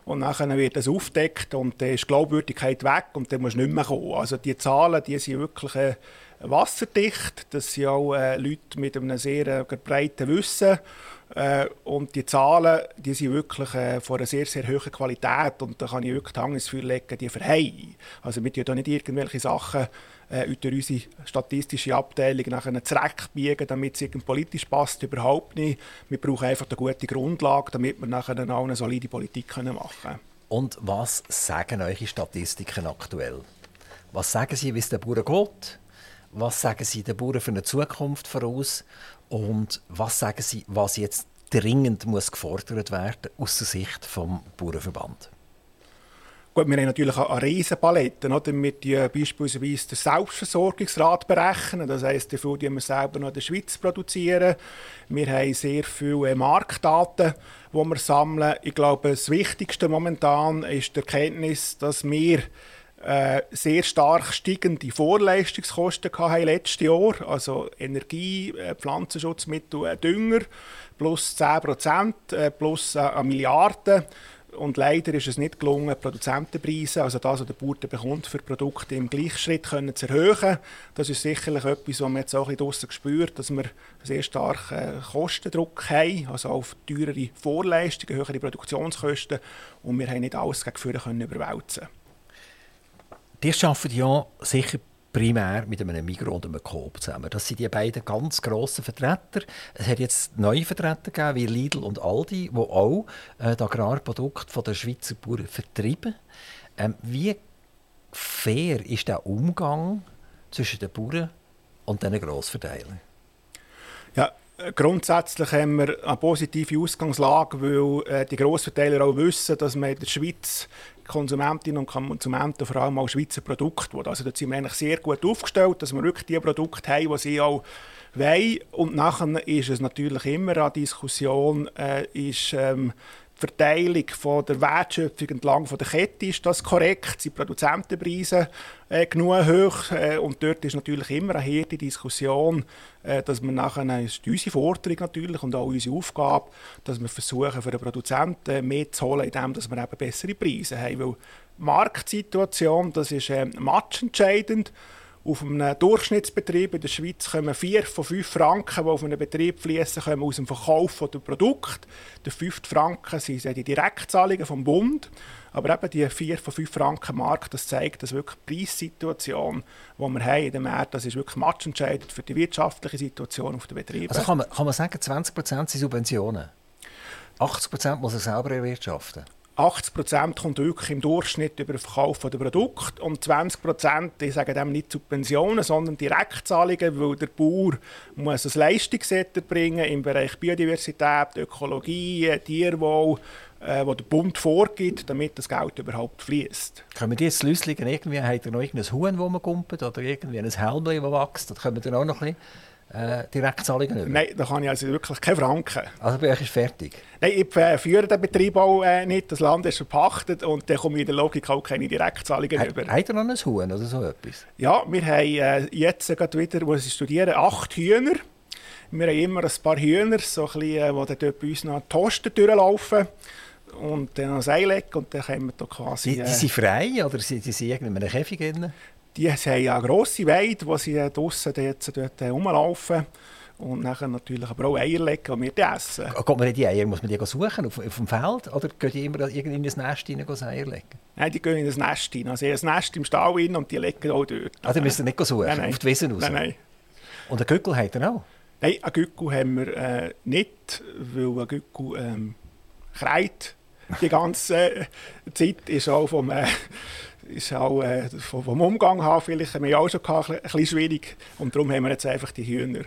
Speaker 3: Und dann wird das aufdeckt und dann ist die Glaubwürdigkeit weg und dann muss nicht mehr kommen. Also die Zahlen, die sind wirklich äh, wasserdicht, das sind auch äh, Leute mit einem sehr äh, breiten Wissen äh, und die Zahlen, die sind wirklich äh, von einer sehr, sehr hohen Qualität und da kann ich wirklich die Hand ins Feuer legen, die verheilen. Also wir tun da nicht irgendwelche Sachen äh, durch unsere statistische Abteilung nachher zurückbiegen, damit es politisch passt, überhaupt nicht. Wir brauchen einfach eine gute Grundlage, damit wir nachher auch eine solide Politik machen können.
Speaker 2: Und was sagen eure Statistiken aktuell? Was sagen sie, wie es den Bauern geht? Was sagen Sie den Bauern für eine Zukunft voraus? Und was sagen Sie, was jetzt dringend muss gefordert werden aus der Sicht des Bauernverband?
Speaker 3: Gut, wir haben natürlich eine riesige Palette. Oder? Wir die beispielsweise den Selbstversorgungsrat berechnen. Das heisst, die die wir selber noch in der Schweiz produzieren. Wir haben sehr viele Marktdaten, die wir sammeln. Ich glaube, das Wichtigste momentan ist die Erkenntnis, dass wir äh, sehr stark steigende Vorleistungskosten hatten letztes Jahr. Also Energie, äh, Pflanzenschutzmittel, äh, Dünger plus 10 Prozent, äh, plus eine Milliarde. Und leider ist es nicht gelungen, Produzentenpreise, also das, was der Bauer bekommt, für Produkte im Gleichschritt können zu erhöhen. Das ist sicherlich etwas, was man jetzt auch ein bisschen spürt, dass wir sehr starken äh, Kostendruck haben, also auf teurere Vorleistungen, höhere Produktionskosten und wir haben nicht alles gegen Führer überwälzen
Speaker 2: Ihr arbeitet ja sicher primär mit einem Migros und einem Coop zusammen. Das sind die beiden ganz grossen Vertreter. Es hat jetzt neue Vertreter gegeben, wie Lidl und Aldi, die auch äh, das Agrarprodukt der Schweizer Bauern vertreiben. Ähm, wie fair ist der Umgang zwischen den Bauern und diesen Grossverteilern?
Speaker 3: Ja, Grundsätzlich haben wir eine positive Ausgangslage, weil äh, die Grossverteiler auch wissen, dass man in der Schweiz Konsumentinnen und Konsumenten vor allem auch Schweizer Produkte will. Also da sind wir eigentlich sehr gut aufgestellt, dass wir wirklich die Produkte haben, die sie auch wollen. Und nachher ist es natürlich immer eine Diskussion, äh, ist ähm, Verteilung von der Wertschöpfung entlang von der Kette, ist das korrekt? Sind Produzentenpreise äh, genug hoch? Äh, und dort ist natürlich immer eine harte Diskussion, äh, dass wir nachher, ist unsere Forderung natürlich und auch unsere Aufgabe, dass wir versuchen, für den Produzenten mehr zu holen, indem dass wir eben bessere Preise haben. Weil die Marktsituation, das ist äh, matchentscheidend. Auf einem Durchschnittsbetrieb in der Schweiz kommen vier von fünf Franken, die auf einen Betrieb fließen, kommen aus dem Verkauf der Produkte. Der fünfte Franken sind die Direktzahlungen vom Bund. Aber eben die vier von fünf Franken Markt, das zeigt, dass wirklich die Preissituation, die wir haben in dem Markt, das ist wirklich matchentscheidend für die wirtschaftliche Situation auf den Betrieben.
Speaker 2: Also kann man, kann man sagen, 20% sind Subventionen? 80% muss er selber erwirtschaften?
Speaker 3: 80 Prozent kommt wirklich im Durchschnitt über den Verkauf der Produkte und 20 Prozent, ich sage dem nicht Subventionen, sondern Direktzahlungen, weil der Bauer muss ein Leistungsset bringen im Bereich Biodiversität, Ökologie, Tierwohl, äh, wo der Bund vorgibt, damit das Geld überhaupt fließt.
Speaker 2: Können wir jetzt Lüsslingen irgendwie, hat er noch irgendein Huhn, das man kumpelt, oder irgendwie ein Helmchen, das wächst, da können wir dann auch noch ein bisschen äh, Direktzahlungen über?
Speaker 3: Nein, da kann ich also wirklich keine Franken.
Speaker 2: Also bei euch ist fertig?
Speaker 3: Nein, ich äh, führe den Betrieb auch äh, nicht. Das Land ist verpachtet und dann komme ich in der Logik auch keine Direktzahlungen
Speaker 2: He,
Speaker 3: über.
Speaker 2: Habt ihr noch ein Huhn oder so etwas?
Speaker 3: Ja, wir haben äh, jetzt gerade wieder, wo sie studieren, acht Hühner. Wir haben immer ein paar Hühner, so ein bisschen, äh, die dort bei uns noch Toaster durchlaufen und dann noch ein Ei legen und dann können wir da quasi...
Speaker 2: Die, die sind frei oder sind sie in einem Käfig drin?
Speaker 3: Die haben eine grosse Weide, wo sie draussen dort, dort rumlaufen. Und nachher natürlich aber auch Eier legen und wir die essen.
Speaker 2: Kommt man die Eier, muss man die suchen auf, auf dem Feld? Oder gehen die immer in ein Nest rein und Eier legen?
Speaker 3: Nein, die gehen in ein Nest rein. Also ein Nest im Stall rein und die legen auch dort.
Speaker 2: Ah, die müssen nicht suchen,
Speaker 3: nein, nein.
Speaker 2: auf die Wiesen raus?
Speaker 3: Nein, nein.
Speaker 2: Und einen Gückel hat er auch?
Speaker 3: Nein, einen Gückel haben wir äh, nicht, weil ein Gückel ähm, kreit die ganze äh, Zeit. Ist auch vom... Äh, ist auch äh, vom Umgang her vielleicht haben wir auch schon gehabt, ein bisschen schwierig. Und darum haben wir jetzt einfach die Hühner.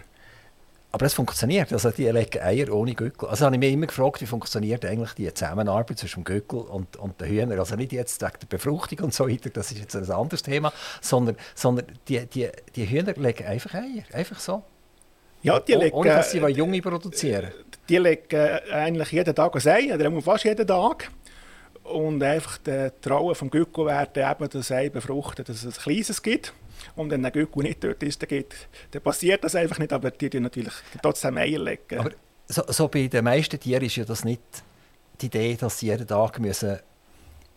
Speaker 2: Aber es funktioniert. Also die legen Eier ohne Gückel. Also habe ich mich immer gefragt, wie funktioniert eigentlich die Zusammenarbeit zwischen dem und, und den Hühnern. Also nicht jetzt wegen der Befruchtung und so weiter, das ist jetzt ein anderes Thema, sondern, sondern die, die, die Hühner legen einfach Eier. Einfach so.
Speaker 3: Ja, die legen,
Speaker 2: ohne dass sie äh, Junge produzieren.
Speaker 3: Die legen eigentlich jeden Tag ein Ei, oder fast jeden Tag. Und einfach die Trauen vom Gückel werden eben das Ei befruchten, dass es ein kleines gibt. Und wenn der Gückel nicht dort ist, dann, geht, dann passiert das einfach nicht, aber die tun natürlich trotzdem Eier legen.
Speaker 2: Aber so, so, bei den meisten Tieren ist ja das nicht die Idee, dass sie jeden Tag müssen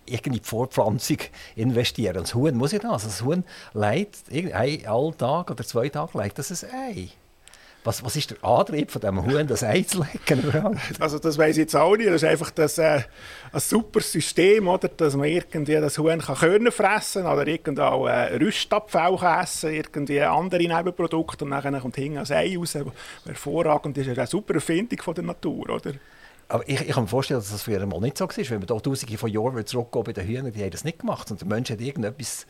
Speaker 2: in die Vorpflanzung investieren müssen. Das Huhn muss ja das. Das Huhn legt einen Tag oder zwei Tage legt das ein Ei. Was, was ist der Antrieb von diesem Huhn, das Ei zu legen?
Speaker 3: Also das weiß ich jetzt auch nicht. Das ist einfach das, äh, ein super System, oder? dass man irgendwie das Huhn kann Körner fressen kann oder irgendwie auch äh, Rüstabfall essen irgendwie andere Nebenprodukte und dann kommt hinten ein Ei raus. Hervorragend ist eine super Erfindung von der Natur, oder?
Speaker 2: Aber ich, ich kann mir vorstellen, dass das früher mal nicht so war. Wenn man da tausende von Jahren zurückgehen bei den Hühnern, die haben das nicht gemacht. Und der Mensch hat irgendetwas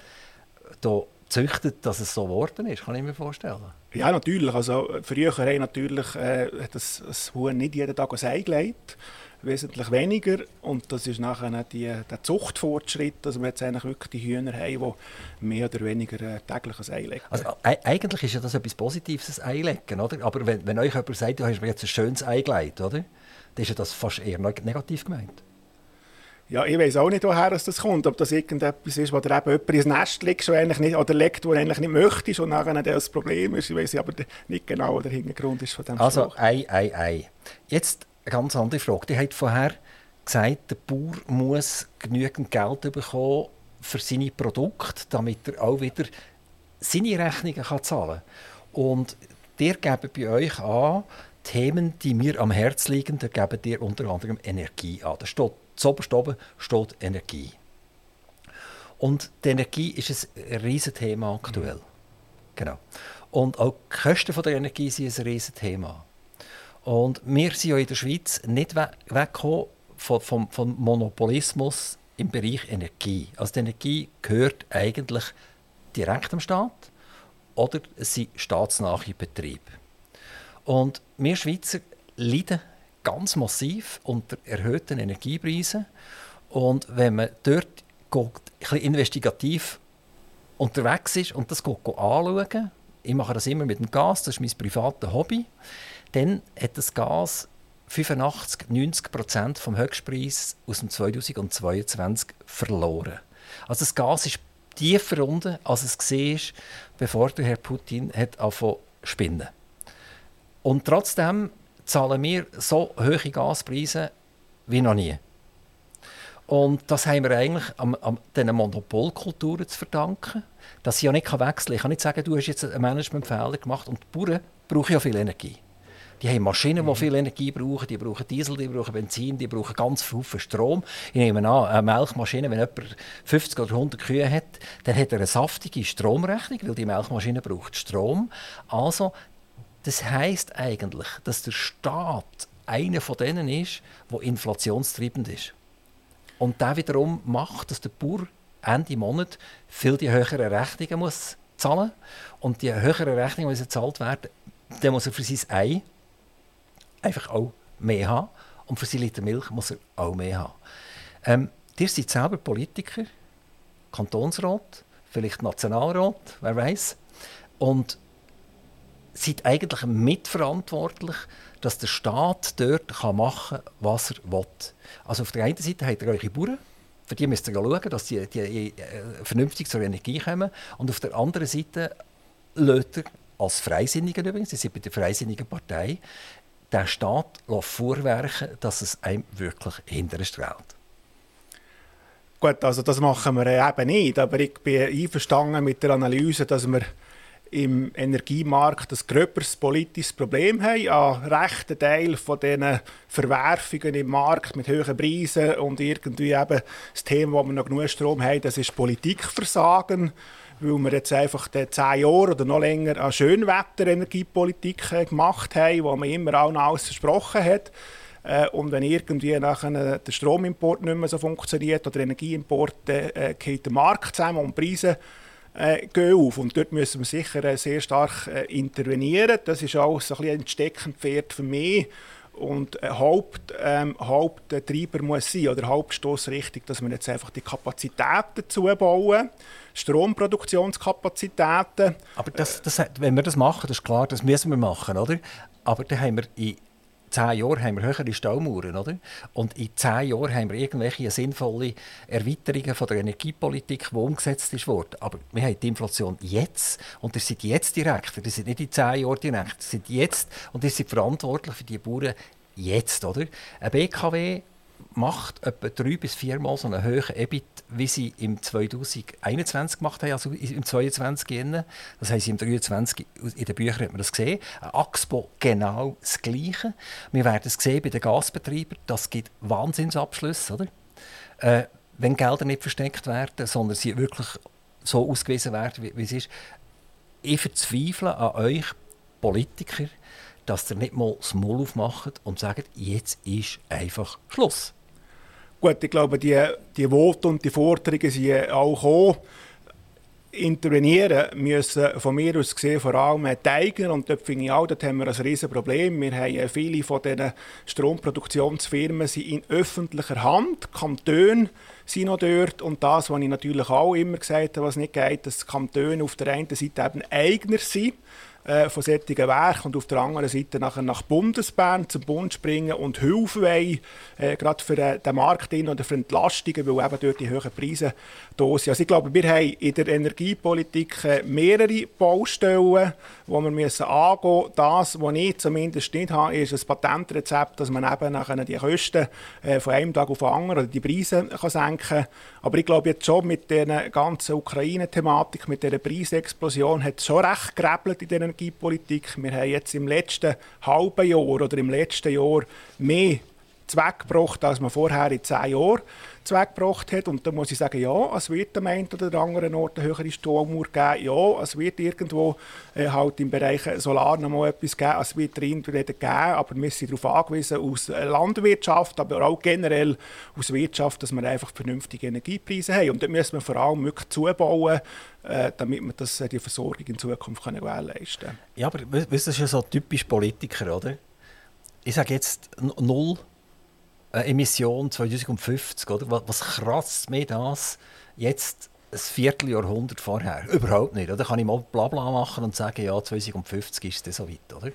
Speaker 2: da züchtet, dass es so geworden ist, kann ich mir vorstellen.
Speaker 3: Ja, natürlich. Also, früher haben natürlich, äh, das, das Huhn nicht jeden Tag ein Ei gelegt, wesentlich weniger. Und das ist nachher die, der Zuchtfortschritt, dass wir jetzt eigentlich wirklich die Hühner haben, die mehr oder weniger äh, täglich ein Ei legen.
Speaker 2: Also, e eigentlich ist ja das etwas Positives, ein Ei legen, oder? Aber wenn, wenn euch jemand sagt, du hast mir jetzt ein schönes Ei gelegt, oder? dann ist ja das fast eher negativ gemeint.
Speaker 3: Ja, ich weiß auch nicht, woher das kommt. Ob das irgendetwas ist, wo der eben jemand ins Nest legt, schon eigentlich nicht, oder legt, wo er eigentlich nicht möchte, und nachher das Problem ist. Ich weiß aber nicht genau, was der Hintergrund ist von dem
Speaker 2: Also, Spruch. ei, ei, ei. Jetzt eine ganz andere Frage. Die hat vorher gesagt, der Bauer muss genügend Geld bekommen für seine Produkte, damit er auch wieder seine Rechnungen kann zahlen kann. Und der geben bei euch an, Themen, die mir am Herzen liegen, da geben dir unter anderem Energie an. Da steht Zoberst oben steht Energie. Und die Energie ist ein riesiges Thema aktuell. Mhm. Genau. Und auch die Kosten der Energie sind ein riesiges Thema. Und wir sind ja in der Schweiz nicht we weggekommen vom, vom, vom Monopolismus im Bereich Energie. Also die Energie gehört eigentlich direkt dem Staat oder es sind staatsnahe Betriebe. Und wir Schweizer leiden ganz massiv unter erhöhten Energiepreisen. Und wenn man dort geht, ein investigativ unterwegs ist und das anschauen, ich mache das immer mit dem Gas, das ist mein privates Hobby, dann hat das Gas 85, 90 Prozent vom Höchstpreis aus dem 2022 verloren. Also das Gas ist tiefer unten, als es war, bevor der Herr Putin hat angefangen zu spinnen. Und trotzdem zahlen wir so hohe Gaspreise wie noch nie. Und das haben wir eigentlich an, an diesen Monopolkulturen zu verdanken, dass sie ja nicht wechseln kann. Ich kann nicht sagen, du hast jetzt einen Managementfehler gemacht und die Bauern brauchen ja viel Energie. Die haben Maschinen, die mhm. viel Energie brauchen, die brauchen Diesel, die brauchen Benzin, die brauchen ganz viel Strom. Ich nehme an, eine Melkmaschine, wenn jemand 50 oder 100 Kühe hat, dann hat er eine saftige Stromrechnung, weil die Melkmaschine braucht Strom. Also das heißt eigentlich, dass der Staat einer von denen ist, der inflationstreibend ist. Und der wiederum macht, dass der Bauer Ende Monat viel die höheren Rechnungen muss zahlen Und die höheren Rechnungen müssen gezahlt werden, dann muss er für sein Ei einfach auch mehr haben. Und für sein Liter Milch muss er auch mehr haben. Ähm, ihr seid selber Politiker, Kantonsrat, vielleicht Nationalrat, wer weiß. Und seid eigentlich mitverantwortlich, dass der Staat dort kann machen kann, was er will. Also auf der einen Seite habt ihr eure Bauern, für die müsst ihr schauen, dass die, die äh, vernünftig zur Energie kommen. Und auf der anderen Seite lässt ihr als Freisinnigen übrigens, Sie sind bei der Freisinnigen Partei, den Staat vorwerken, dass es einem wirklich hinterstrahlt.
Speaker 3: Gut, also das machen wir eben nicht, aber ich bin einverstanden mit der Analyse, dass wir im Energiemarkt ein gröberes politisches Problem haben. Ein rechter Teil von diesen Verwerfungen im Markt mit hohen Preisen und irgendwie eben das Thema, wo wir noch genug Strom haben, das ist Politikversagen, weil wir jetzt einfach zehn Jahre oder noch länger eine Schönwetter-Energiepolitik gemacht haben, wo man immer noch alles versprochen hat. Äh, und wenn irgendwie nachher der Stromimport nicht mehr so funktioniert oder der Energieimport, äh, geht der Markt zusammen und die Preise äh, gehen auf. Und dort müssen wir sicher äh, sehr stark äh, intervenieren. Das ist auch so ein, ein Steckenpferd für mich. Und ein Haupt, ähm, Haupttreiber muss sein, oder Hauptstoßrichtung, dass wir jetzt einfach die Kapazitäten zubauen, Stromproduktionskapazitäten.
Speaker 2: Aber das, das, wenn wir das machen, das ist klar, das müssen wir machen, oder? Aber dann haben wir in zehn Jahren haben wir höhere Staumauern, oder? Und in zehn Jahren haben wir irgendwelche sinnvolle Erweiterungen von der Energiepolitik, die umgesetzt ist worden. Aber wir haben die Inflation jetzt und ihr seid jetzt direkt. Ihr seid nicht in zehn Jahren direkt. Ihr seid jetzt und ihr seid verantwortlich für die Bauern jetzt, oder? Ein BKW macht etwa drei bis viermal so einen hohen EBIT, wie sie im 2021 gemacht haben, also im 2022. Das heisst, im 2023 in den Büchern hat man das gesehen. Ein Axpo genau das Gleiche. Wir werden es sehen bei den Gasbetreibern. Das gibt Wahnsinnsabschlüsse, oder? Äh, wenn Gelder nicht versteckt werden, sondern sie wirklich so ausgewiesen werden, wie, wie es ist. Ich verzweifle an euch Politiker, dass ihr nicht mal das Maul aufmacht und sagt, jetzt ist einfach Schluss.
Speaker 3: Gut, ich glaube, die, die Voten und die Forderungen sind auch gekommen. Intervenieren müssen von mir aus gesehen vor allem die Eigner und dort finde ich auch, dort haben wir ein riesiges Problem. Wir haben viele von diesen Stromproduktionsfirmen sind in öffentlicher Hand, Kantone sind noch dort und das, was ich natürlich auch immer gesagt habe, was nicht geht, dass Kantone auf der einen Seite eben Eigner sind äh, von solchen Werken und auf der anderen Seite nachher nach Bundesbahn zum Bund springen und Hilfe wollen, äh, gerade für äh, den Markt oder für Entlastungen, weil eben dort die hohen Preise da sind. Also ich glaube, wir haben in der Energiepolitik äh, mehrere Baustellen, die wir müssen angehen müssen. Das, was ich zumindest nicht habe, ist ein Patentrezept, dass man eben nachher die Kosten äh, von einem Tag auf den anderen oder die Preise kann senken kann. Aber ich glaube jetzt schon mit der ganzen Ukraine-Thematik, mit dieser Preisexplosion, hat es schon recht gerebelt in der Energiepolitik. Wir haben jetzt im letzten halben Jahr oder im letzten Jahr mehr Zweck als man vorher in zehn Jahren weggebracht hat. Und da muss ich sagen, ja, es wird am einen oder anderen Ort eine höhere Strommauer geben. Ja, es wird irgendwo äh, halt im Bereich Solar noch mal etwas geben. Es wird drin geben, aber wir sind darauf angewiesen, aus Landwirtschaft, aber auch generell aus Wirtschaft, dass wir einfach vernünftige Energiepreise haben. Und da müssen wir vor allem wirklich zubauen, äh, damit wir das, äh, die Versorgung in Zukunft gewährleisten können.
Speaker 2: Ja, aber das ist ja so typisch Politiker, oder? Ich sage jetzt null eine Emission 2050, oder? Was kratzt mir das jetzt ein Vierteljahrhundert vorher? Überhaupt nicht. Da kann ich mal Blabla machen und sagen, ja, 2050 ist es so weit. Oder?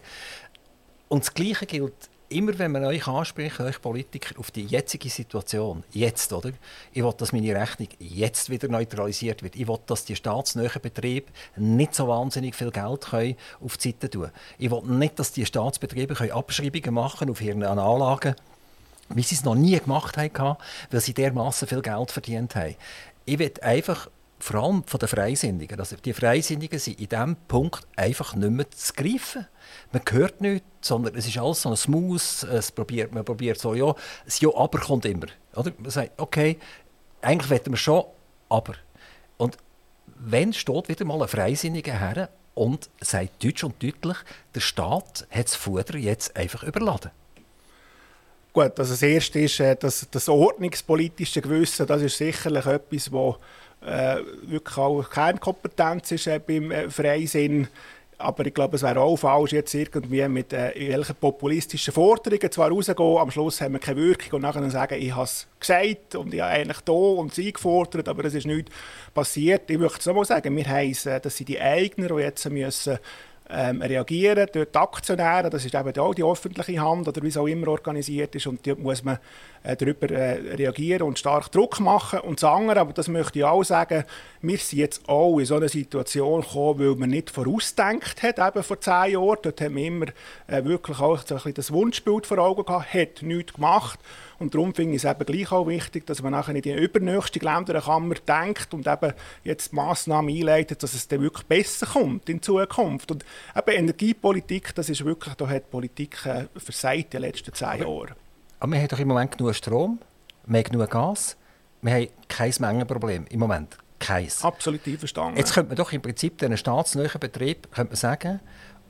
Speaker 2: Und das Gleiche gilt immer, wenn man euch anspricht, euch Politiker, auf die jetzige Situation. Jetzt, oder? Ich will, dass meine Rechnung jetzt wieder neutralisiert wird. Ich will, dass die staatsnahen Betriebe nicht so wahnsinnig viel Geld können auf die Seite tun können. Ich will nicht, dass die Staatsbetriebe Abschreibungen machen auf ihren Anlagen wie sie es noch nie gemacht haben, weil sie dermaßen viel Geld verdient haben. Ich will einfach vor allem von den Freisinnigen, also die Freisinnigen sind in diesem Punkt einfach nicht mehr zu greifen. Man hört nichts, sondern es ist alles so ein Smooth, es probiert, man probiert so, ja, das Ja, aber kommt immer. Oder? Man sagt, okay, eigentlich wollen wir schon, aber. Und wenn steht wieder mal ein Freisinniger her und sagt deutsch und deutlich, der Staat hat das Futter jetzt einfach überladen.
Speaker 3: Gut, also das Erste ist, äh, dass das ordnungspolitische Gewissen, das ist sicherlich etwas, wo äh, wirklich auch Kernkompetenz ist äh, beim äh, Freisinn. Aber ich glaube, es wäre auch falsch, jetzt irgendwie mit äh, welchen populistischen Forderungen zwar rausgehen, am Schluss haben wir keine Wirkung und nachher sagen, ich habe es gesagt und ich habe eigentlich da und sie gefordert, aber es ist nichts passiert. Ich möchte es nochmal sagen, wir heißen, äh, dass sie die Eigner, die jetzt müssen ähm, reagieren. Dort die Aktionäre, das ist eben auch die öffentliche Hand oder wie es auch immer organisiert ist und dort muss man äh, darüber äh, reagieren und stark Druck machen. Und das aber das möchte ich auch sagen, wir sind jetzt auch in so eine Situation gekommen, weil man nicht vorausdenkt hat, eben vor zehn Jahren. Dort haben wir immer äh, wirklich auch so ein bisschen das Wunschbild vor Augen gehabt, hat nichts gemacht. Und darum finde ich es eben gleich auch wichtig, dass man nachher in die übernächste Länderkammer denkt und eben jetzt Massnahmen einleitet, dass es dann wirklich besser kommt in Zukunft. Und eben Energiepolitik, das ist wirklich, da hat Politik äh, versagt in den letzten zehn Jahren.
Speaker 2: Aber wir haben doch im Moment genug Strom, wir haben genug Gas, wir haben kein Mengenproblem im Moment. Keins.
Speaker 3: Absolut verstanden.
Speaker 2: Jetzt könnte man doch im Prinzip diesen staatsnahen Betrieb könnte man sagen,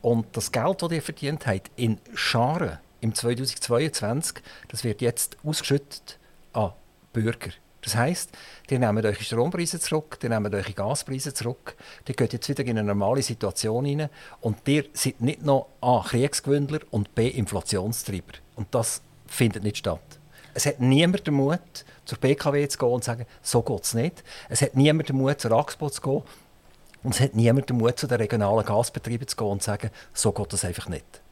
Speaker 2: und das Geld, das ihr verdient habt, in Scharen im 2022, das wird jetzt ausgeschüttet an Bürger, Das heisst, die nehmen eure Strompreise zurück, die nehmen eure Gaspreise zurück, die geht jetzt wieder in eine normale Situation hinein und ihr seid nicht noch A. Kriegsgewündler und B. Inflationstreiber. Und das findet nicht statt. Es hat niemand den Mut, zur BKW zu gehen und zu sagen, so geht es nicht. Es hat niemand den Mut, zur AXPO zu gehen und es hat niemand den Mut, zu den regionalen Gasbetrieben zu gehen und zu sagen, so geht das einfach nicht.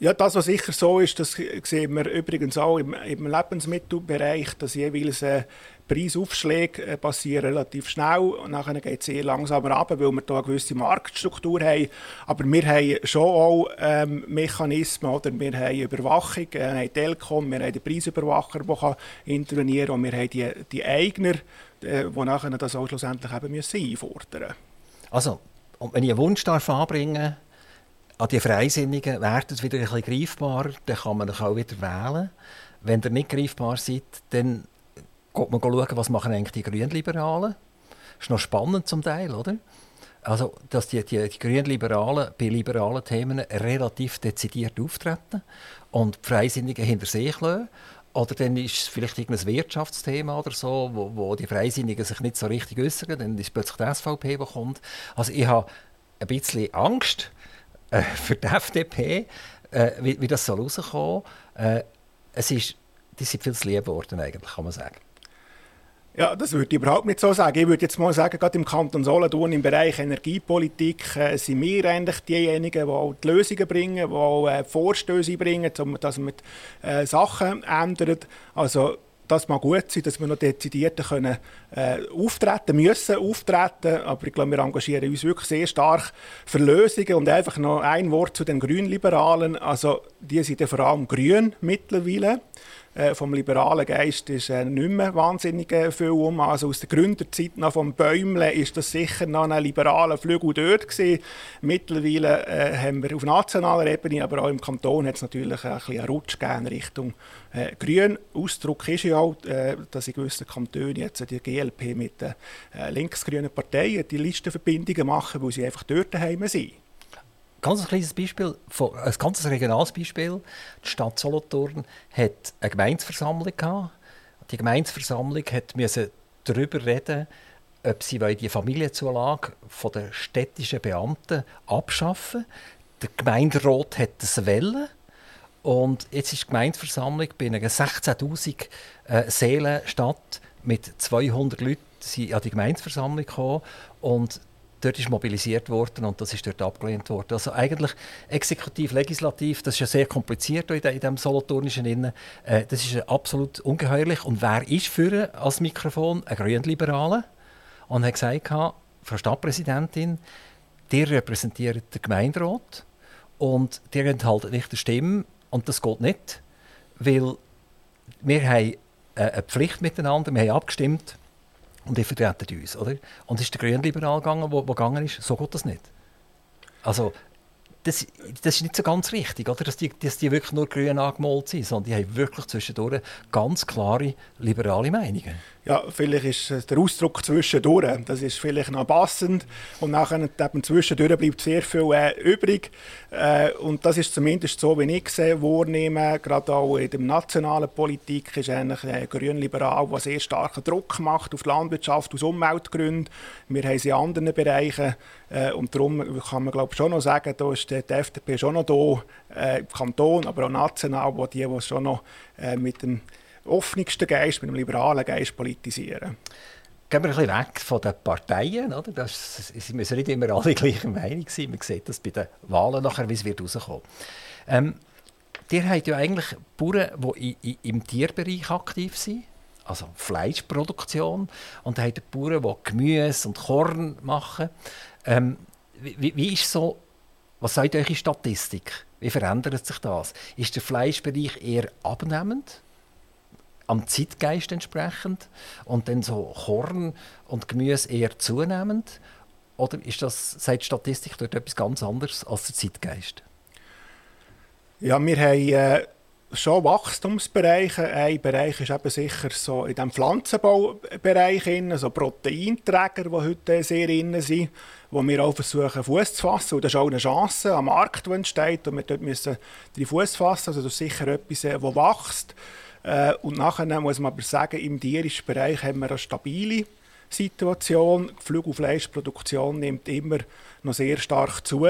Speaker 3: Ja, das, was sicher so ist, das sehen wir übrigens auch im, im Lebensmittelbereich, dass jeweils äh, Preisaufschläge äh, passieren relativ schnell und nachher geht es eher langsamer ab, weil wir hier eine gewisse Marktstruktur haben. Aber wir haben schon auch ähm, Mechanismen, oder? wir haben Überwachung, äh, wir haben Telkom, wir haben den Preisüberwacher, der kann intervenieren kann und wir haben die, die Eigner, äh, die nachher das auch schlussendlich eben müssen einfordern müssen.
Speaker 2: Also, wenn ich einen Wunsch darf anbringen darf, an die Freisinnigen werden wieder ein bisschen greifbarer, dann kann man auch wieder wählen. Wenn ihr nicht greifbar seid, dann geht man schauen, was machen eigentlich die Grünliberalen. Das ist noch spannend zum Teil, oder? Also, dass die, die, die Grünliberalen bei liberalen Themen relativ dezidiert auftreten und die Freisinnigen hinter sich lassen. Oder dann ist es vielleicht irgendein Wirtschaftsthema oder so, wo, wo die Freisinnigen sich nicht so richtig äußern. Dann ist plötzlich die SVP, die kommt. Also ich habe ein bisschen Angst, äh, für die FDP, äh, wie, wie, das soll rauskommen. Äh, es die sind viel zu lieb geworden, eigentlich, kann man sagen.
Speaker 3: Ja, das würde ich überhaupt nicht so sagen. Ich würde jetzt mal sagen, gerade im Kanton Solothurn im Bereich Energiepolitik äh, sind wir eigentlich diejenigen, die auch die Lösungen bringen, die auch äh, Vorstöße bringen, dass man äh, Sachen ändert. Also das mag gut sein, dass wir noch dezidierter können, äh, auftreten müssen, auftreten, aber ich glaube, wir engagieren uns wirklich sehr stark für Lösungen und einfach noch ein Wort zu den Grünliberalen, also die sind ja vor allem grün mittlerweile, äh, vom liberalen Geist ist äh, nicht mehr wahnsinnig äh, viel um. Also aus der Gründerzeit noch vom Bäumle ist das sicher noch ein liberaler Flügel dort gewesen. Mittlerweile äh, haben wir auf nationaler Ebene, aber auch im Kanton hat es natürlich ein bisschen einen Rutsch gegeben Richtung äh, Grün. Ausdruck ist ja auch, äh, dass in gewissen Kantonen jetzt die GLP mit den linksgrünen Parteien die Listenverbindungen machen, weil sie einfach dort daheim sind
Speaker 2: ganz kleines Beispiel, ein ganz regionales Beispiel. Die Stadt Solothurn hat eine Gemeinsversammlung gehabt. Die Gemeinsversammlung musste darüber reden, ob sie die Familienzulage der städtischen Beamten abschaffen Der Gemeinderat hat das wollen. Und jetzt ist die Gemeindeversammlung bei einer 16.000 äh, Seelenstadt mit 200 Leuten an die Gemeindeversammlung gekommen. Und dort ist mobilisiert worden und das ist dort abgelehnt worden. Also eigentlich exekutiv, legislativ, das ist ja sehr kompliziert in, diesem solothurnischen Innen. Äh, das ist absolut ungeheuerlich. Und wer ist für als Mikrofon? Ein Grünliberale. Und hat gesagt, Frau Stadtpräsidentin, ihr repräsentiert den Gemeinderat und ihr enthaltet nicht die Stimme und das geht nicht, weil wir haben äh, eine Pflicht miteinander, wir haben abgestimmt und die vertreten uns. Oder? Und es ist der Grünliberal gegangen, der gegangen ist, so geht das nicht. Also, das, das ist nicht so ganz richtig, oder? Dass, die, dass die wirklich nur grün angemalt sind, sondern die haben wirklich zwischendurch ganz klare liberale Meinungen.
Speaker 3: Ja, vielleicht ist der Ausdruck zwischendurch, das ist vielleicht noch passend und nachher eben zwischendurch bleibt sehr viel äh, übrig äh, und das ist zumindest so, wie ich es wahrnehme, gerade auch in der nationalen Politik ist eigentlich äh, grün-liberal, der sehr starken Druck macht auf die Landwirtschaft aus Umweltgründen. Wir haben sie in anderen Bereichen äh, und darum kann man glaube schon noch sagen, da ist die, die FDP schon noch da, äh, im Kanton, aber auch national, wo die, die schon noch äh, mit dem offensten Geist, mit einem liberalen Geist politisieren.
Speaker 2: Gehen wir ein bisschen weg von den Parteien. Oder? Das, sie müssen nicht immer alle gleicher Meinung sein. Man sieht das bei den Wahlen nachher, wie es wird rauskommen. Ähm, ihr habt ja eigentlich Bauern, die im Tierbereich aktiv sind, also Fleischproduktion, und dann habt ihr Bauern, die Gemüse und Korn machen. Ähm, wie, wie ist so, was sagt eure Statistik? Wie verändert sich das? Ist der Fleischbereich eher abnehmend? am Zeitgeist entsprechend und dann so Korn und Gemüse eher zunehmend? Oder ist das, sagt die Statistik dort etwas ganz anderes als der Zeitgeist?
Speaker 3: Ja, wir haben äh, schon Wachstumsbereiche. Ein Bereich ist eben sicher so in dem Pflanzenbaubereich, also Proteinträger, die heute sehr innen sind, wo wir auch versuchen, Fuß zu fassen. Und das ist auch eine Chance am Markt, die entsteht. Und wir dort müssen die Fuß fassen. Also das ist sicher etwas, das äh, wächst. Äh, und nachher muss man aber sagen, im tierischen Bereich haben wir eine stabile Situation. Die Flug- und Fleischproduktion nimmt immer noch sehr stark zu.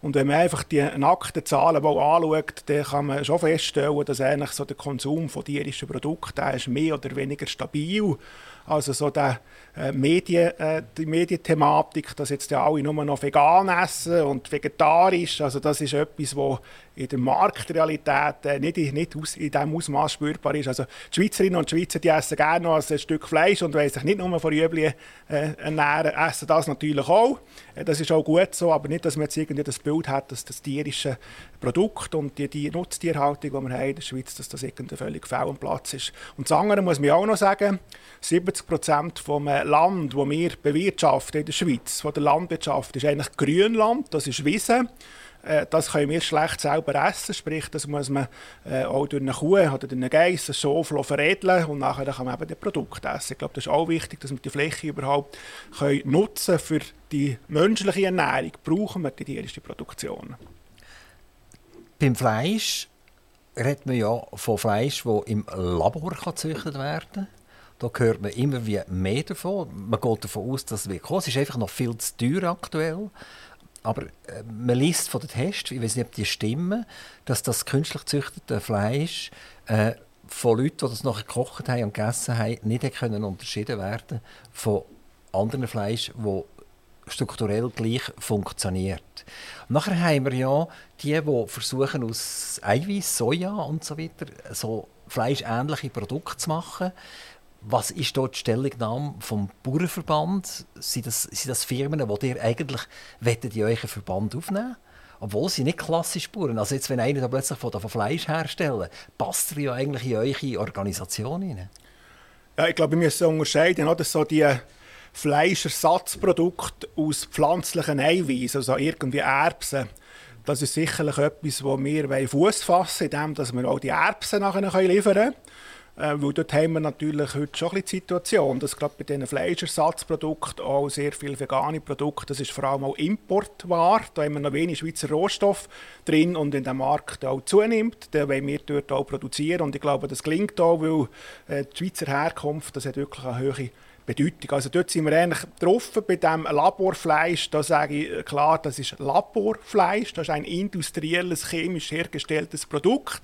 Speaker 3: Und wenn man einfach die nackten Zahlen mal anschaut, dann kann man schon feststellen, dass eigentlich so der Konsum von tierischen Produkten ist mehr oder weniger stabil. Also so der, äh, Medien, äh, die Medienthematik, dass jetzt ja alle nur noch vegan essen und vegetarisch, also das ist etwas, was in der Marktrealität äh, nicht, nicht aus, in diesem Ausmaß spürbar ist. Also die Schweizerinnen und Schweizer die essen gerne noch ein Stück Fleisch und wollen sich nicht nur von Rüebli äh, ernähren, essen das natürlich auch. Äh, das ist auch gut so, aber nicht, dass man jetzt irgendwie das Bild hat, dass das tierische Produkt und die, die Nutztierhaltung, die wir haben in der Schweiz, dass das irgendwie völlig fehl am Platz ist. Und das andere muss man auch noch sagen, 70 Prozent vom Land, das wir bewirtschaften in der Schweiz, von der Landwirtschaft, ist eigentlich Grünland, das ist Wiese. Äh, das können wir schlecht selber essen, sprich, das muss man äh, auch durch eine Kuh oder durch eine Geiss, ein Schofel veredeln und nachher kann man eben das Produkt essen. Ich glaube, das ist auch wichtig, dass wir die Fläche überhaupt können nutzen für die menschliche Ernährung. Brauchen wir die tierische Produktion.
Speaker 2: Beim Fleisch redet man ja von Fleisch, das im Labor gezüchtet werden kann. Da hört man immer mehr davon. Man geht davon aus, dass es wird kommen. Es ist einfach noch viel zu teuer aktuell. Aber äh, man liest von den Tests, ich weiß nicht, ob die stimmen, dass das künstlich gezüchtete Fleisch äh, von Leuten, die das nachher gekocht haben und gegessen haben, nicht können unterschieden werden von anderen Fleisch, wo strukturell gleich funktioniert. Nachher haben wir ja die, die versuchen aus Eiweiß, Soja und so weiter so fleischähnliche Produkte zu machen. Was ist dort die Stellungnahme vom Bauernverband? Sind das, sind das Firmen, die ihr eigentlich wettet in euren Verband aufnehmen obwohl sie nicht klassisch Bauern. Also jetzt, wenn einer da plötzlich von, von Fleisch herstellen, passt er ja eigentlich in eure Organisation rein.
Speaker 3: Ja, ich glaube, wir müssen unterscheiden, oder? so die Fleischersatzprodukte aus pflanzlichen Eiweiß, also irgendwie Erbsen. Das ist sicherlich etwas, wo wir Fuß fassen, indem wir auch die Erbsen nachher liefern können. Äh, weil dort haben wir natürlich heute schon ein die Situation, dass gerade bei diesen Fleischersatzprodukten auch sehr viele vegane Produkte, das ist vor allem auch Importware, da haben wir noch wenig Schweizer Rohstoff drin und in dem Markt auch zunimmt, den wollen wir dort auch produzieren und ich glaube, das gelingt auch, weil äh, die Schweizer Herkunft, das hat wirklich eine hohe Bedeutung. Also dort sind wir eigentlich getroffen bei dem Laborfleisch. Da sage ich klar, das ist Laborfleisch. Das ist ein industrielles, chemisch hergestelltes Produkt,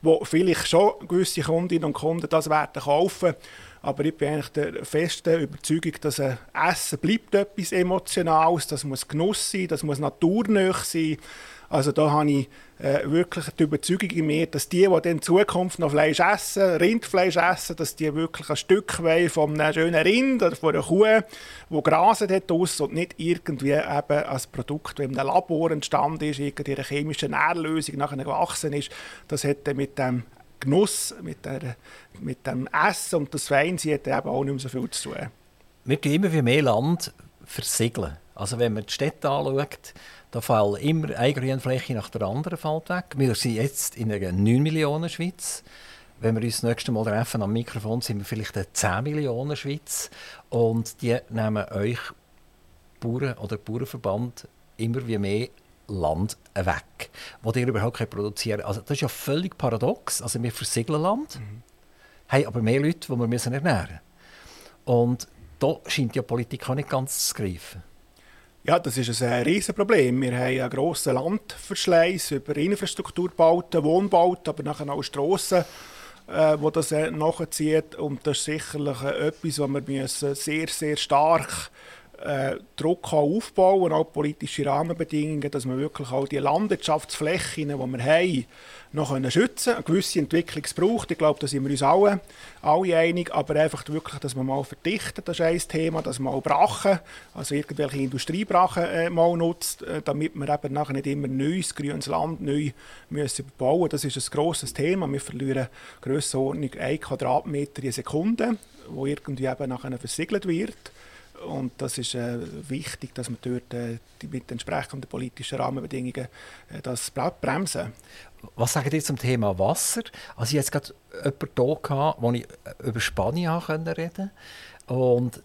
Speaker 3: wo vielleicht schon gewisse Kundinnen und Kunden das werden kaufen. Aber ich bin eigentlich der festen Überzeugung, dass ein Essen bleibt etwas Emotionales. Das muss Genuss sein, das muss naturnah sein. Also da habe ich äh, wirklich die Überzeugung in mir, dass die, die in Zukunft noch Fleisch essen, Rindfleisch essen, dass die wirklich ein Stück weit von einem schönen Rind oder von einer Kuh, die graset hat und nicht irgendwie eben als Produkt, das in einem Labor entstanden ist, irgendeine chemische Nährlösung nachher gewachsen ist, das hätte mit dem Genuss, mit, der, mit dem Essen und das Feinsein eben auch nicht mehr so viel zu tun.
Speaker 2: Wir tun immer mehr Land versiegeln. Also wenn man die Städte anschaut, da fallen immer eine Grünfläche nach der anderen fällt weg. Wir sind jetzt in einer 9 Millionen Schweiz. Wenn wir uns das nächste Mal treffen am Mikrofon, sind wir vielleicht eine 10 Millionen Schweiz. Und die nehmen euch Bauern oder Bauernverband immer wie mehr Land weg, wo ihr überhaupt produzieren könnt. Also das ist ja völlig paradox. Also wir versiegeln Land, mhm. haben aber mehr Leute, die wir müssen ernähren müssen. Und da scheint ja Politik auch nicht ganz zu greifen.
Speaker 3: Ja, das ist ein Riesenproblem. Wir haben einen grossen Landverschleiß über Infrastrukturbauten, Wohnbauten, aber nachher auch Strassen, äh, wo das äh, nachzieht. Und das ist sicherlich äh, etwas, was wir müssen sehr, sehr stark äh, Druck aufbauen, auch politische Rahmenbedingungen, dass wir wirklich auch die Landwirtschaftsflächen, die wir haben, noch können schützen Eine gewisse Entwicklung braucht. Ich glaube, da sind wir uns alle, alle einig. Aber einfach wirklich, dass man mal verdichtet, das ist ein Thema, dass man auch Brachen, also irgendwelche Industriebrachen äh, mal nutzt, äh, damit wir eben nachher nicht immer neues, grünes Land neu müssen bauen Das ist ein grosses Thema. Wir verlieren Grössenordnung 1 Quadratmeter je Sekunde, wo irgendwie eben nachher versiegelt wird. Und das ist äh, wichtig, dass man dort äh, mit entsprechenden politischen Rahmenbedingungen äh, das bremsen.
Speaker 2: Was sagt ihr zum Thema Wasser? Also ich hatte gerade jemanden hier, wo ich über Spanien reden konnte. Und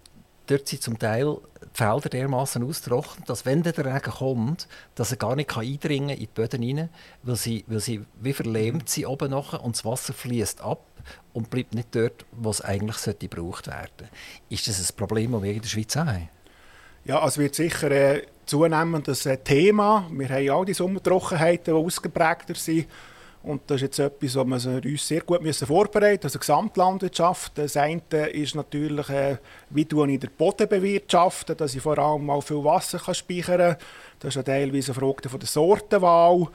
Speaker 2: dort sind zum Teil die Felder dermaßen austrocknet, dass wenn der Regen kommt, dass er gar nicht kann in die Böden rein, weil sie, weil sie wie verlähmt sind oben nachher und das Wasser fließt ab und bleibt nicht dort, wo es eigentlich sollte gebraucht werden. Ist das ein Problem, das wir in der Schweiz haben?
Speaker 3: Ja, es wird sicher äh, ein äh, Thema. Wir haben ja auch die Sommertrockenheiten, die ausgeprägter sind. Und das ist jetzt etwas, wo wir uns sehr gut müssen vorbereiten müssen. Also Gesamtlandwirtschaft. Das eine ist natürlich, äh, wie ich den Boden bewirtschaften, dass ich vor allem mal viel Wasser kann speichern kann. Das ist ja teilweise eine Frage von der Sortenwahl.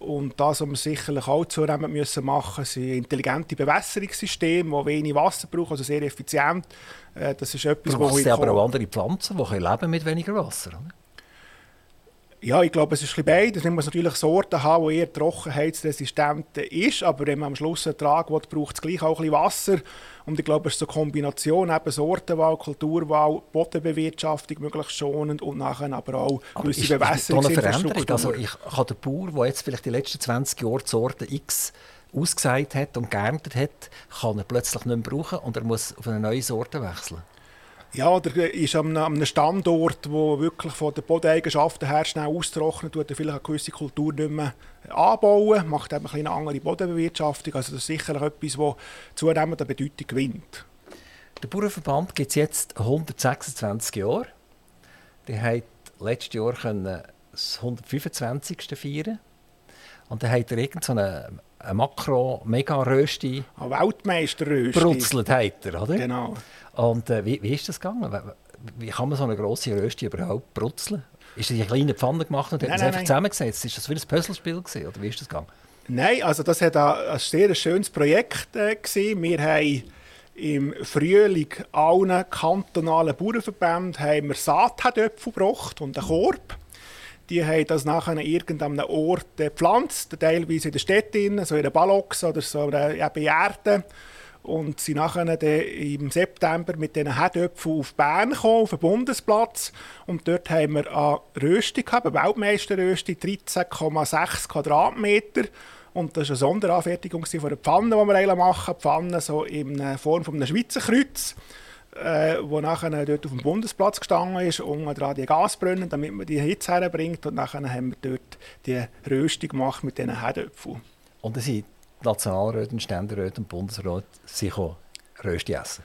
Speaker 3: Und das, was wir sicherlich auch zunehmend müssen machen müssen, sind intelligente Bewässerungssysteme, die wenig Wasser brauchen, also sehr effizient.
Speaker 2: Äh, das ist etwas, wo ich aber auch andere Pflanzen, die leben mit weniger Wasser leben
Speaker 3: ja, ich glaube, es ist ein beides. Man muss natürlich Sorten haben, die eher trockenheitsresistent ist, aber wenn man am Schluss einen Ertrag will, braucht es gleich auch ein bisschen Wasser. Und ich glaube, es ist so eine Kombination, eben Sortenwahl, Kulturwahl, Bodenbewirtschaftung möglichst schonend und nachher aber auch
Speaker 2: gewisse Bewässerungsinfrastruktur. Also ich habe den Bauer, der jetzt vielleicht die letzten 20 Jahre die Sorte X ausgesät hat und geerntet hat, kann er plötzlich nicht mehr brauchen und er muss auf eine neue Sorte wechseln.
Speaker 3: Ja, oder ist an einem Standort, wo wirklich von den Bodeneigenschaften her schnell austrocknet, tut vielleicht eine gewisse Kultur nicht mehr anbauen, macht eben eine andere Bodenbewirtschaftung. Also das ist sicherlich etwas, das zunehmend an Bedeutung gewinnt.
Speaker 2: Der Bauernverband gibt es jetzt 126 Jahre. Die hat letztes Jahr das 125. feiern und dann hat er irgendeine so Makro-Mega-Rösti...
Speaker 3: Eine Weltmeister-Rösti.
Speaker 2: Brutzelt hat er, oder?
Speaker 3: Genau.
Speaker 2: Und äh, wie, wie ist das gegangen? Wie kann man so eine grosse Rösti überhaupt brutzeln? Ist das in kleine Pfanne gemacht und hat es einfach nein. zusammengesetzt? Ist das wie ein Puzzlespiel gewesen, oder wie ist das gegangen?
Speaker 3: Nein, also das war ein, ein sehr schönes Projekt. Äh, Wir haben im Frühling allen kantonalen Bauernverbänden haben wir Saatherdöpfel gebracht und einen Korb. Die haben das nachher irgendeinem Ort gepflanzt, teilweise in der Stadt, so in der Ballox oder so in Erde und sind nachher im September mit diesen Herdöpfeln auf Bern gekommen, auf den Bundesplatz. Und dort haben wir eine Röstung gehabt, eine Weltmeisterröstung, 13,6 Quadratmeter. Und das war eine Sonderanfertigung von der Pfanne, die wir machen. Pfanne so in Form von einem Schweizer Kreuz, äh, wo nachher dort auf dem Bundesplatz gestanden ist, unten dran die Gasbrunnen, damit man die Hitze herbringt. Und nachher haben wir dort die Röstung gemacht mit diesen Herdöpfeln.
Speaker 2: Und das sind Nationalräte, Ständeräte und Bundesrat sich Rösti essen.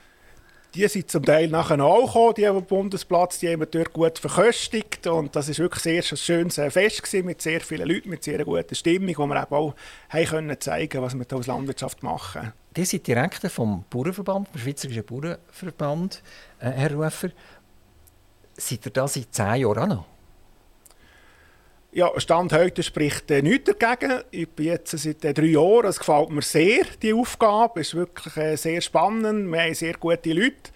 Speaker 3: Die sind zum Teil nachher auch gekommen, die am Bundesplatz, die haben wir dort gut verköstigt und das war wirklich sehr ein schönes äh, Fest gewesen, mit sehr vielen Leuten, mit sehr guter Stimmung, wo wir auch haben können zeigen was wir hier als Landwirtschaft machen.
Speaker 2: Die sind Direktor vom Bauernverband, vom Schweizerischen Bauernverband, äh, Herr Rufer. Seid ihr da seit zehn Jahren auch noch?
Speaker 3: Ja, Stand heute spricht äh, nichts dagegen. Ich bin jetzt seit äh, drei Jahren. Es gefällt mir sehr, die Aufgabe. Es ist wirklich äh, sehr spannend. Wir haben sehr gute Leute.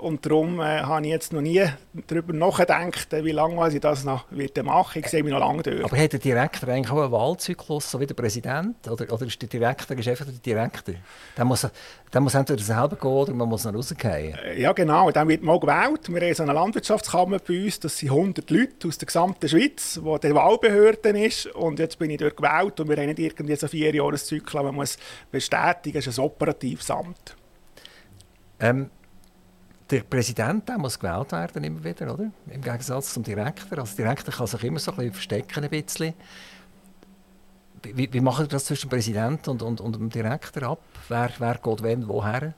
Speaker 3: Und darum äh, habe ich jetzt noch nie darüber nachgedacht, wie lange ich das noch wird machen Ich sehe mich noch lange durch.
Speaker 2: Aber hat der Direktor eigentlich auch einen Wahlzyklus, so wie der Präsident? Oder, oder ist der Direktor ist einfach der Direktor? Der muss, der muss entweder selber gehen oder man muss noch rausgehen.
Speaker 3: Äh, ja, genau. Dann wird mal gewählt. Wir haben so eine Landwirtschaftskammer bei uns. Das sind 100 Leute aus der gesamten Schweiz, die die Wahlbehörde ist. Und jetzt bin ich dort gewählt und wir haben nicht irgendwie so vier Jahre Zyklus. Man muss bestätigen, es ist ein operatives Amt.
Speaker 2: Ähm, der Präsident der muss gewählt werden immer wieder, oder? Im Gegensatz zum Direktor. Also der Direktor kann sich immer so ein bisschen verstecken ein bisschen. Wie, wie macht ihr das zwischen dem Präsidenten und, und, und dem Direktor ab? Wer, wer geht wenn woher?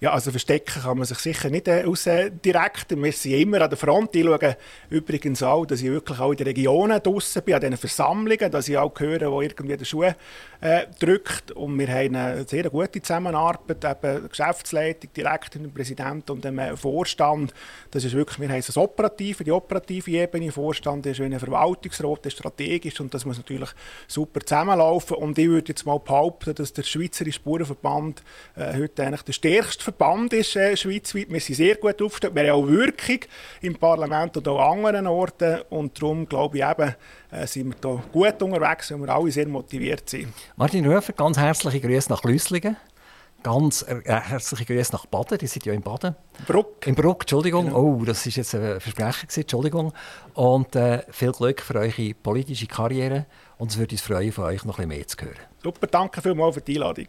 Speaker 3: Ja, also verstecken kann man sich sicher nicht äh, aus äh, direkt. Wir sind immer an der Front. Ich schaue übrigens auch, dass ich wirklich auch in den Regionen draußen bin, an diesen Versammlungen, dass ich auch höre, wo irgendwie der Schuh äh, drückt. Und wir haben eine sehr gute Zusammenarbeit, eben Geschäftsleitung, direkt mit dem Präsidenten und dem äh, Vorstand. Das ist wirklich, wir haben das Operative, die operative Ebene. Vorstand ist wie ein Verwaltungsrat, der strategisch und das muss natürlich super zusammenlaufen. Und ich würde jetzt mal behaupten, dass der Schweizerische Spurenverband äh, heute eigentlich der stärkste Verband ist äh, schweizweit. Wir sind sehr gut aufgestellt. Wir haben auch Wirkung im Parlament und auch an anderen Orten. Und darum glaube ich eben, äh, sind wir hier gut unterwegs und wir alle sehr motiviert sind.
Speaker 2: Martin Röfer, ganz herzliche Grüße nach Lüsslingen. Ganz äh, herzliche Grüße nach Baden, die sind ja in Baden.
Speaker 3: Bruck.
Speaker 2: In Bruck, Entschuldigung. Genau. Oh, das ist jetzt ein Versprechen Entschuldigung. Und äh, viel Glück für eure politische Karriere und es würde uns freuen, von euch noch ein bisschen mehr zu hören.
Speaker 3: Super, danke vielmals für die Einladung.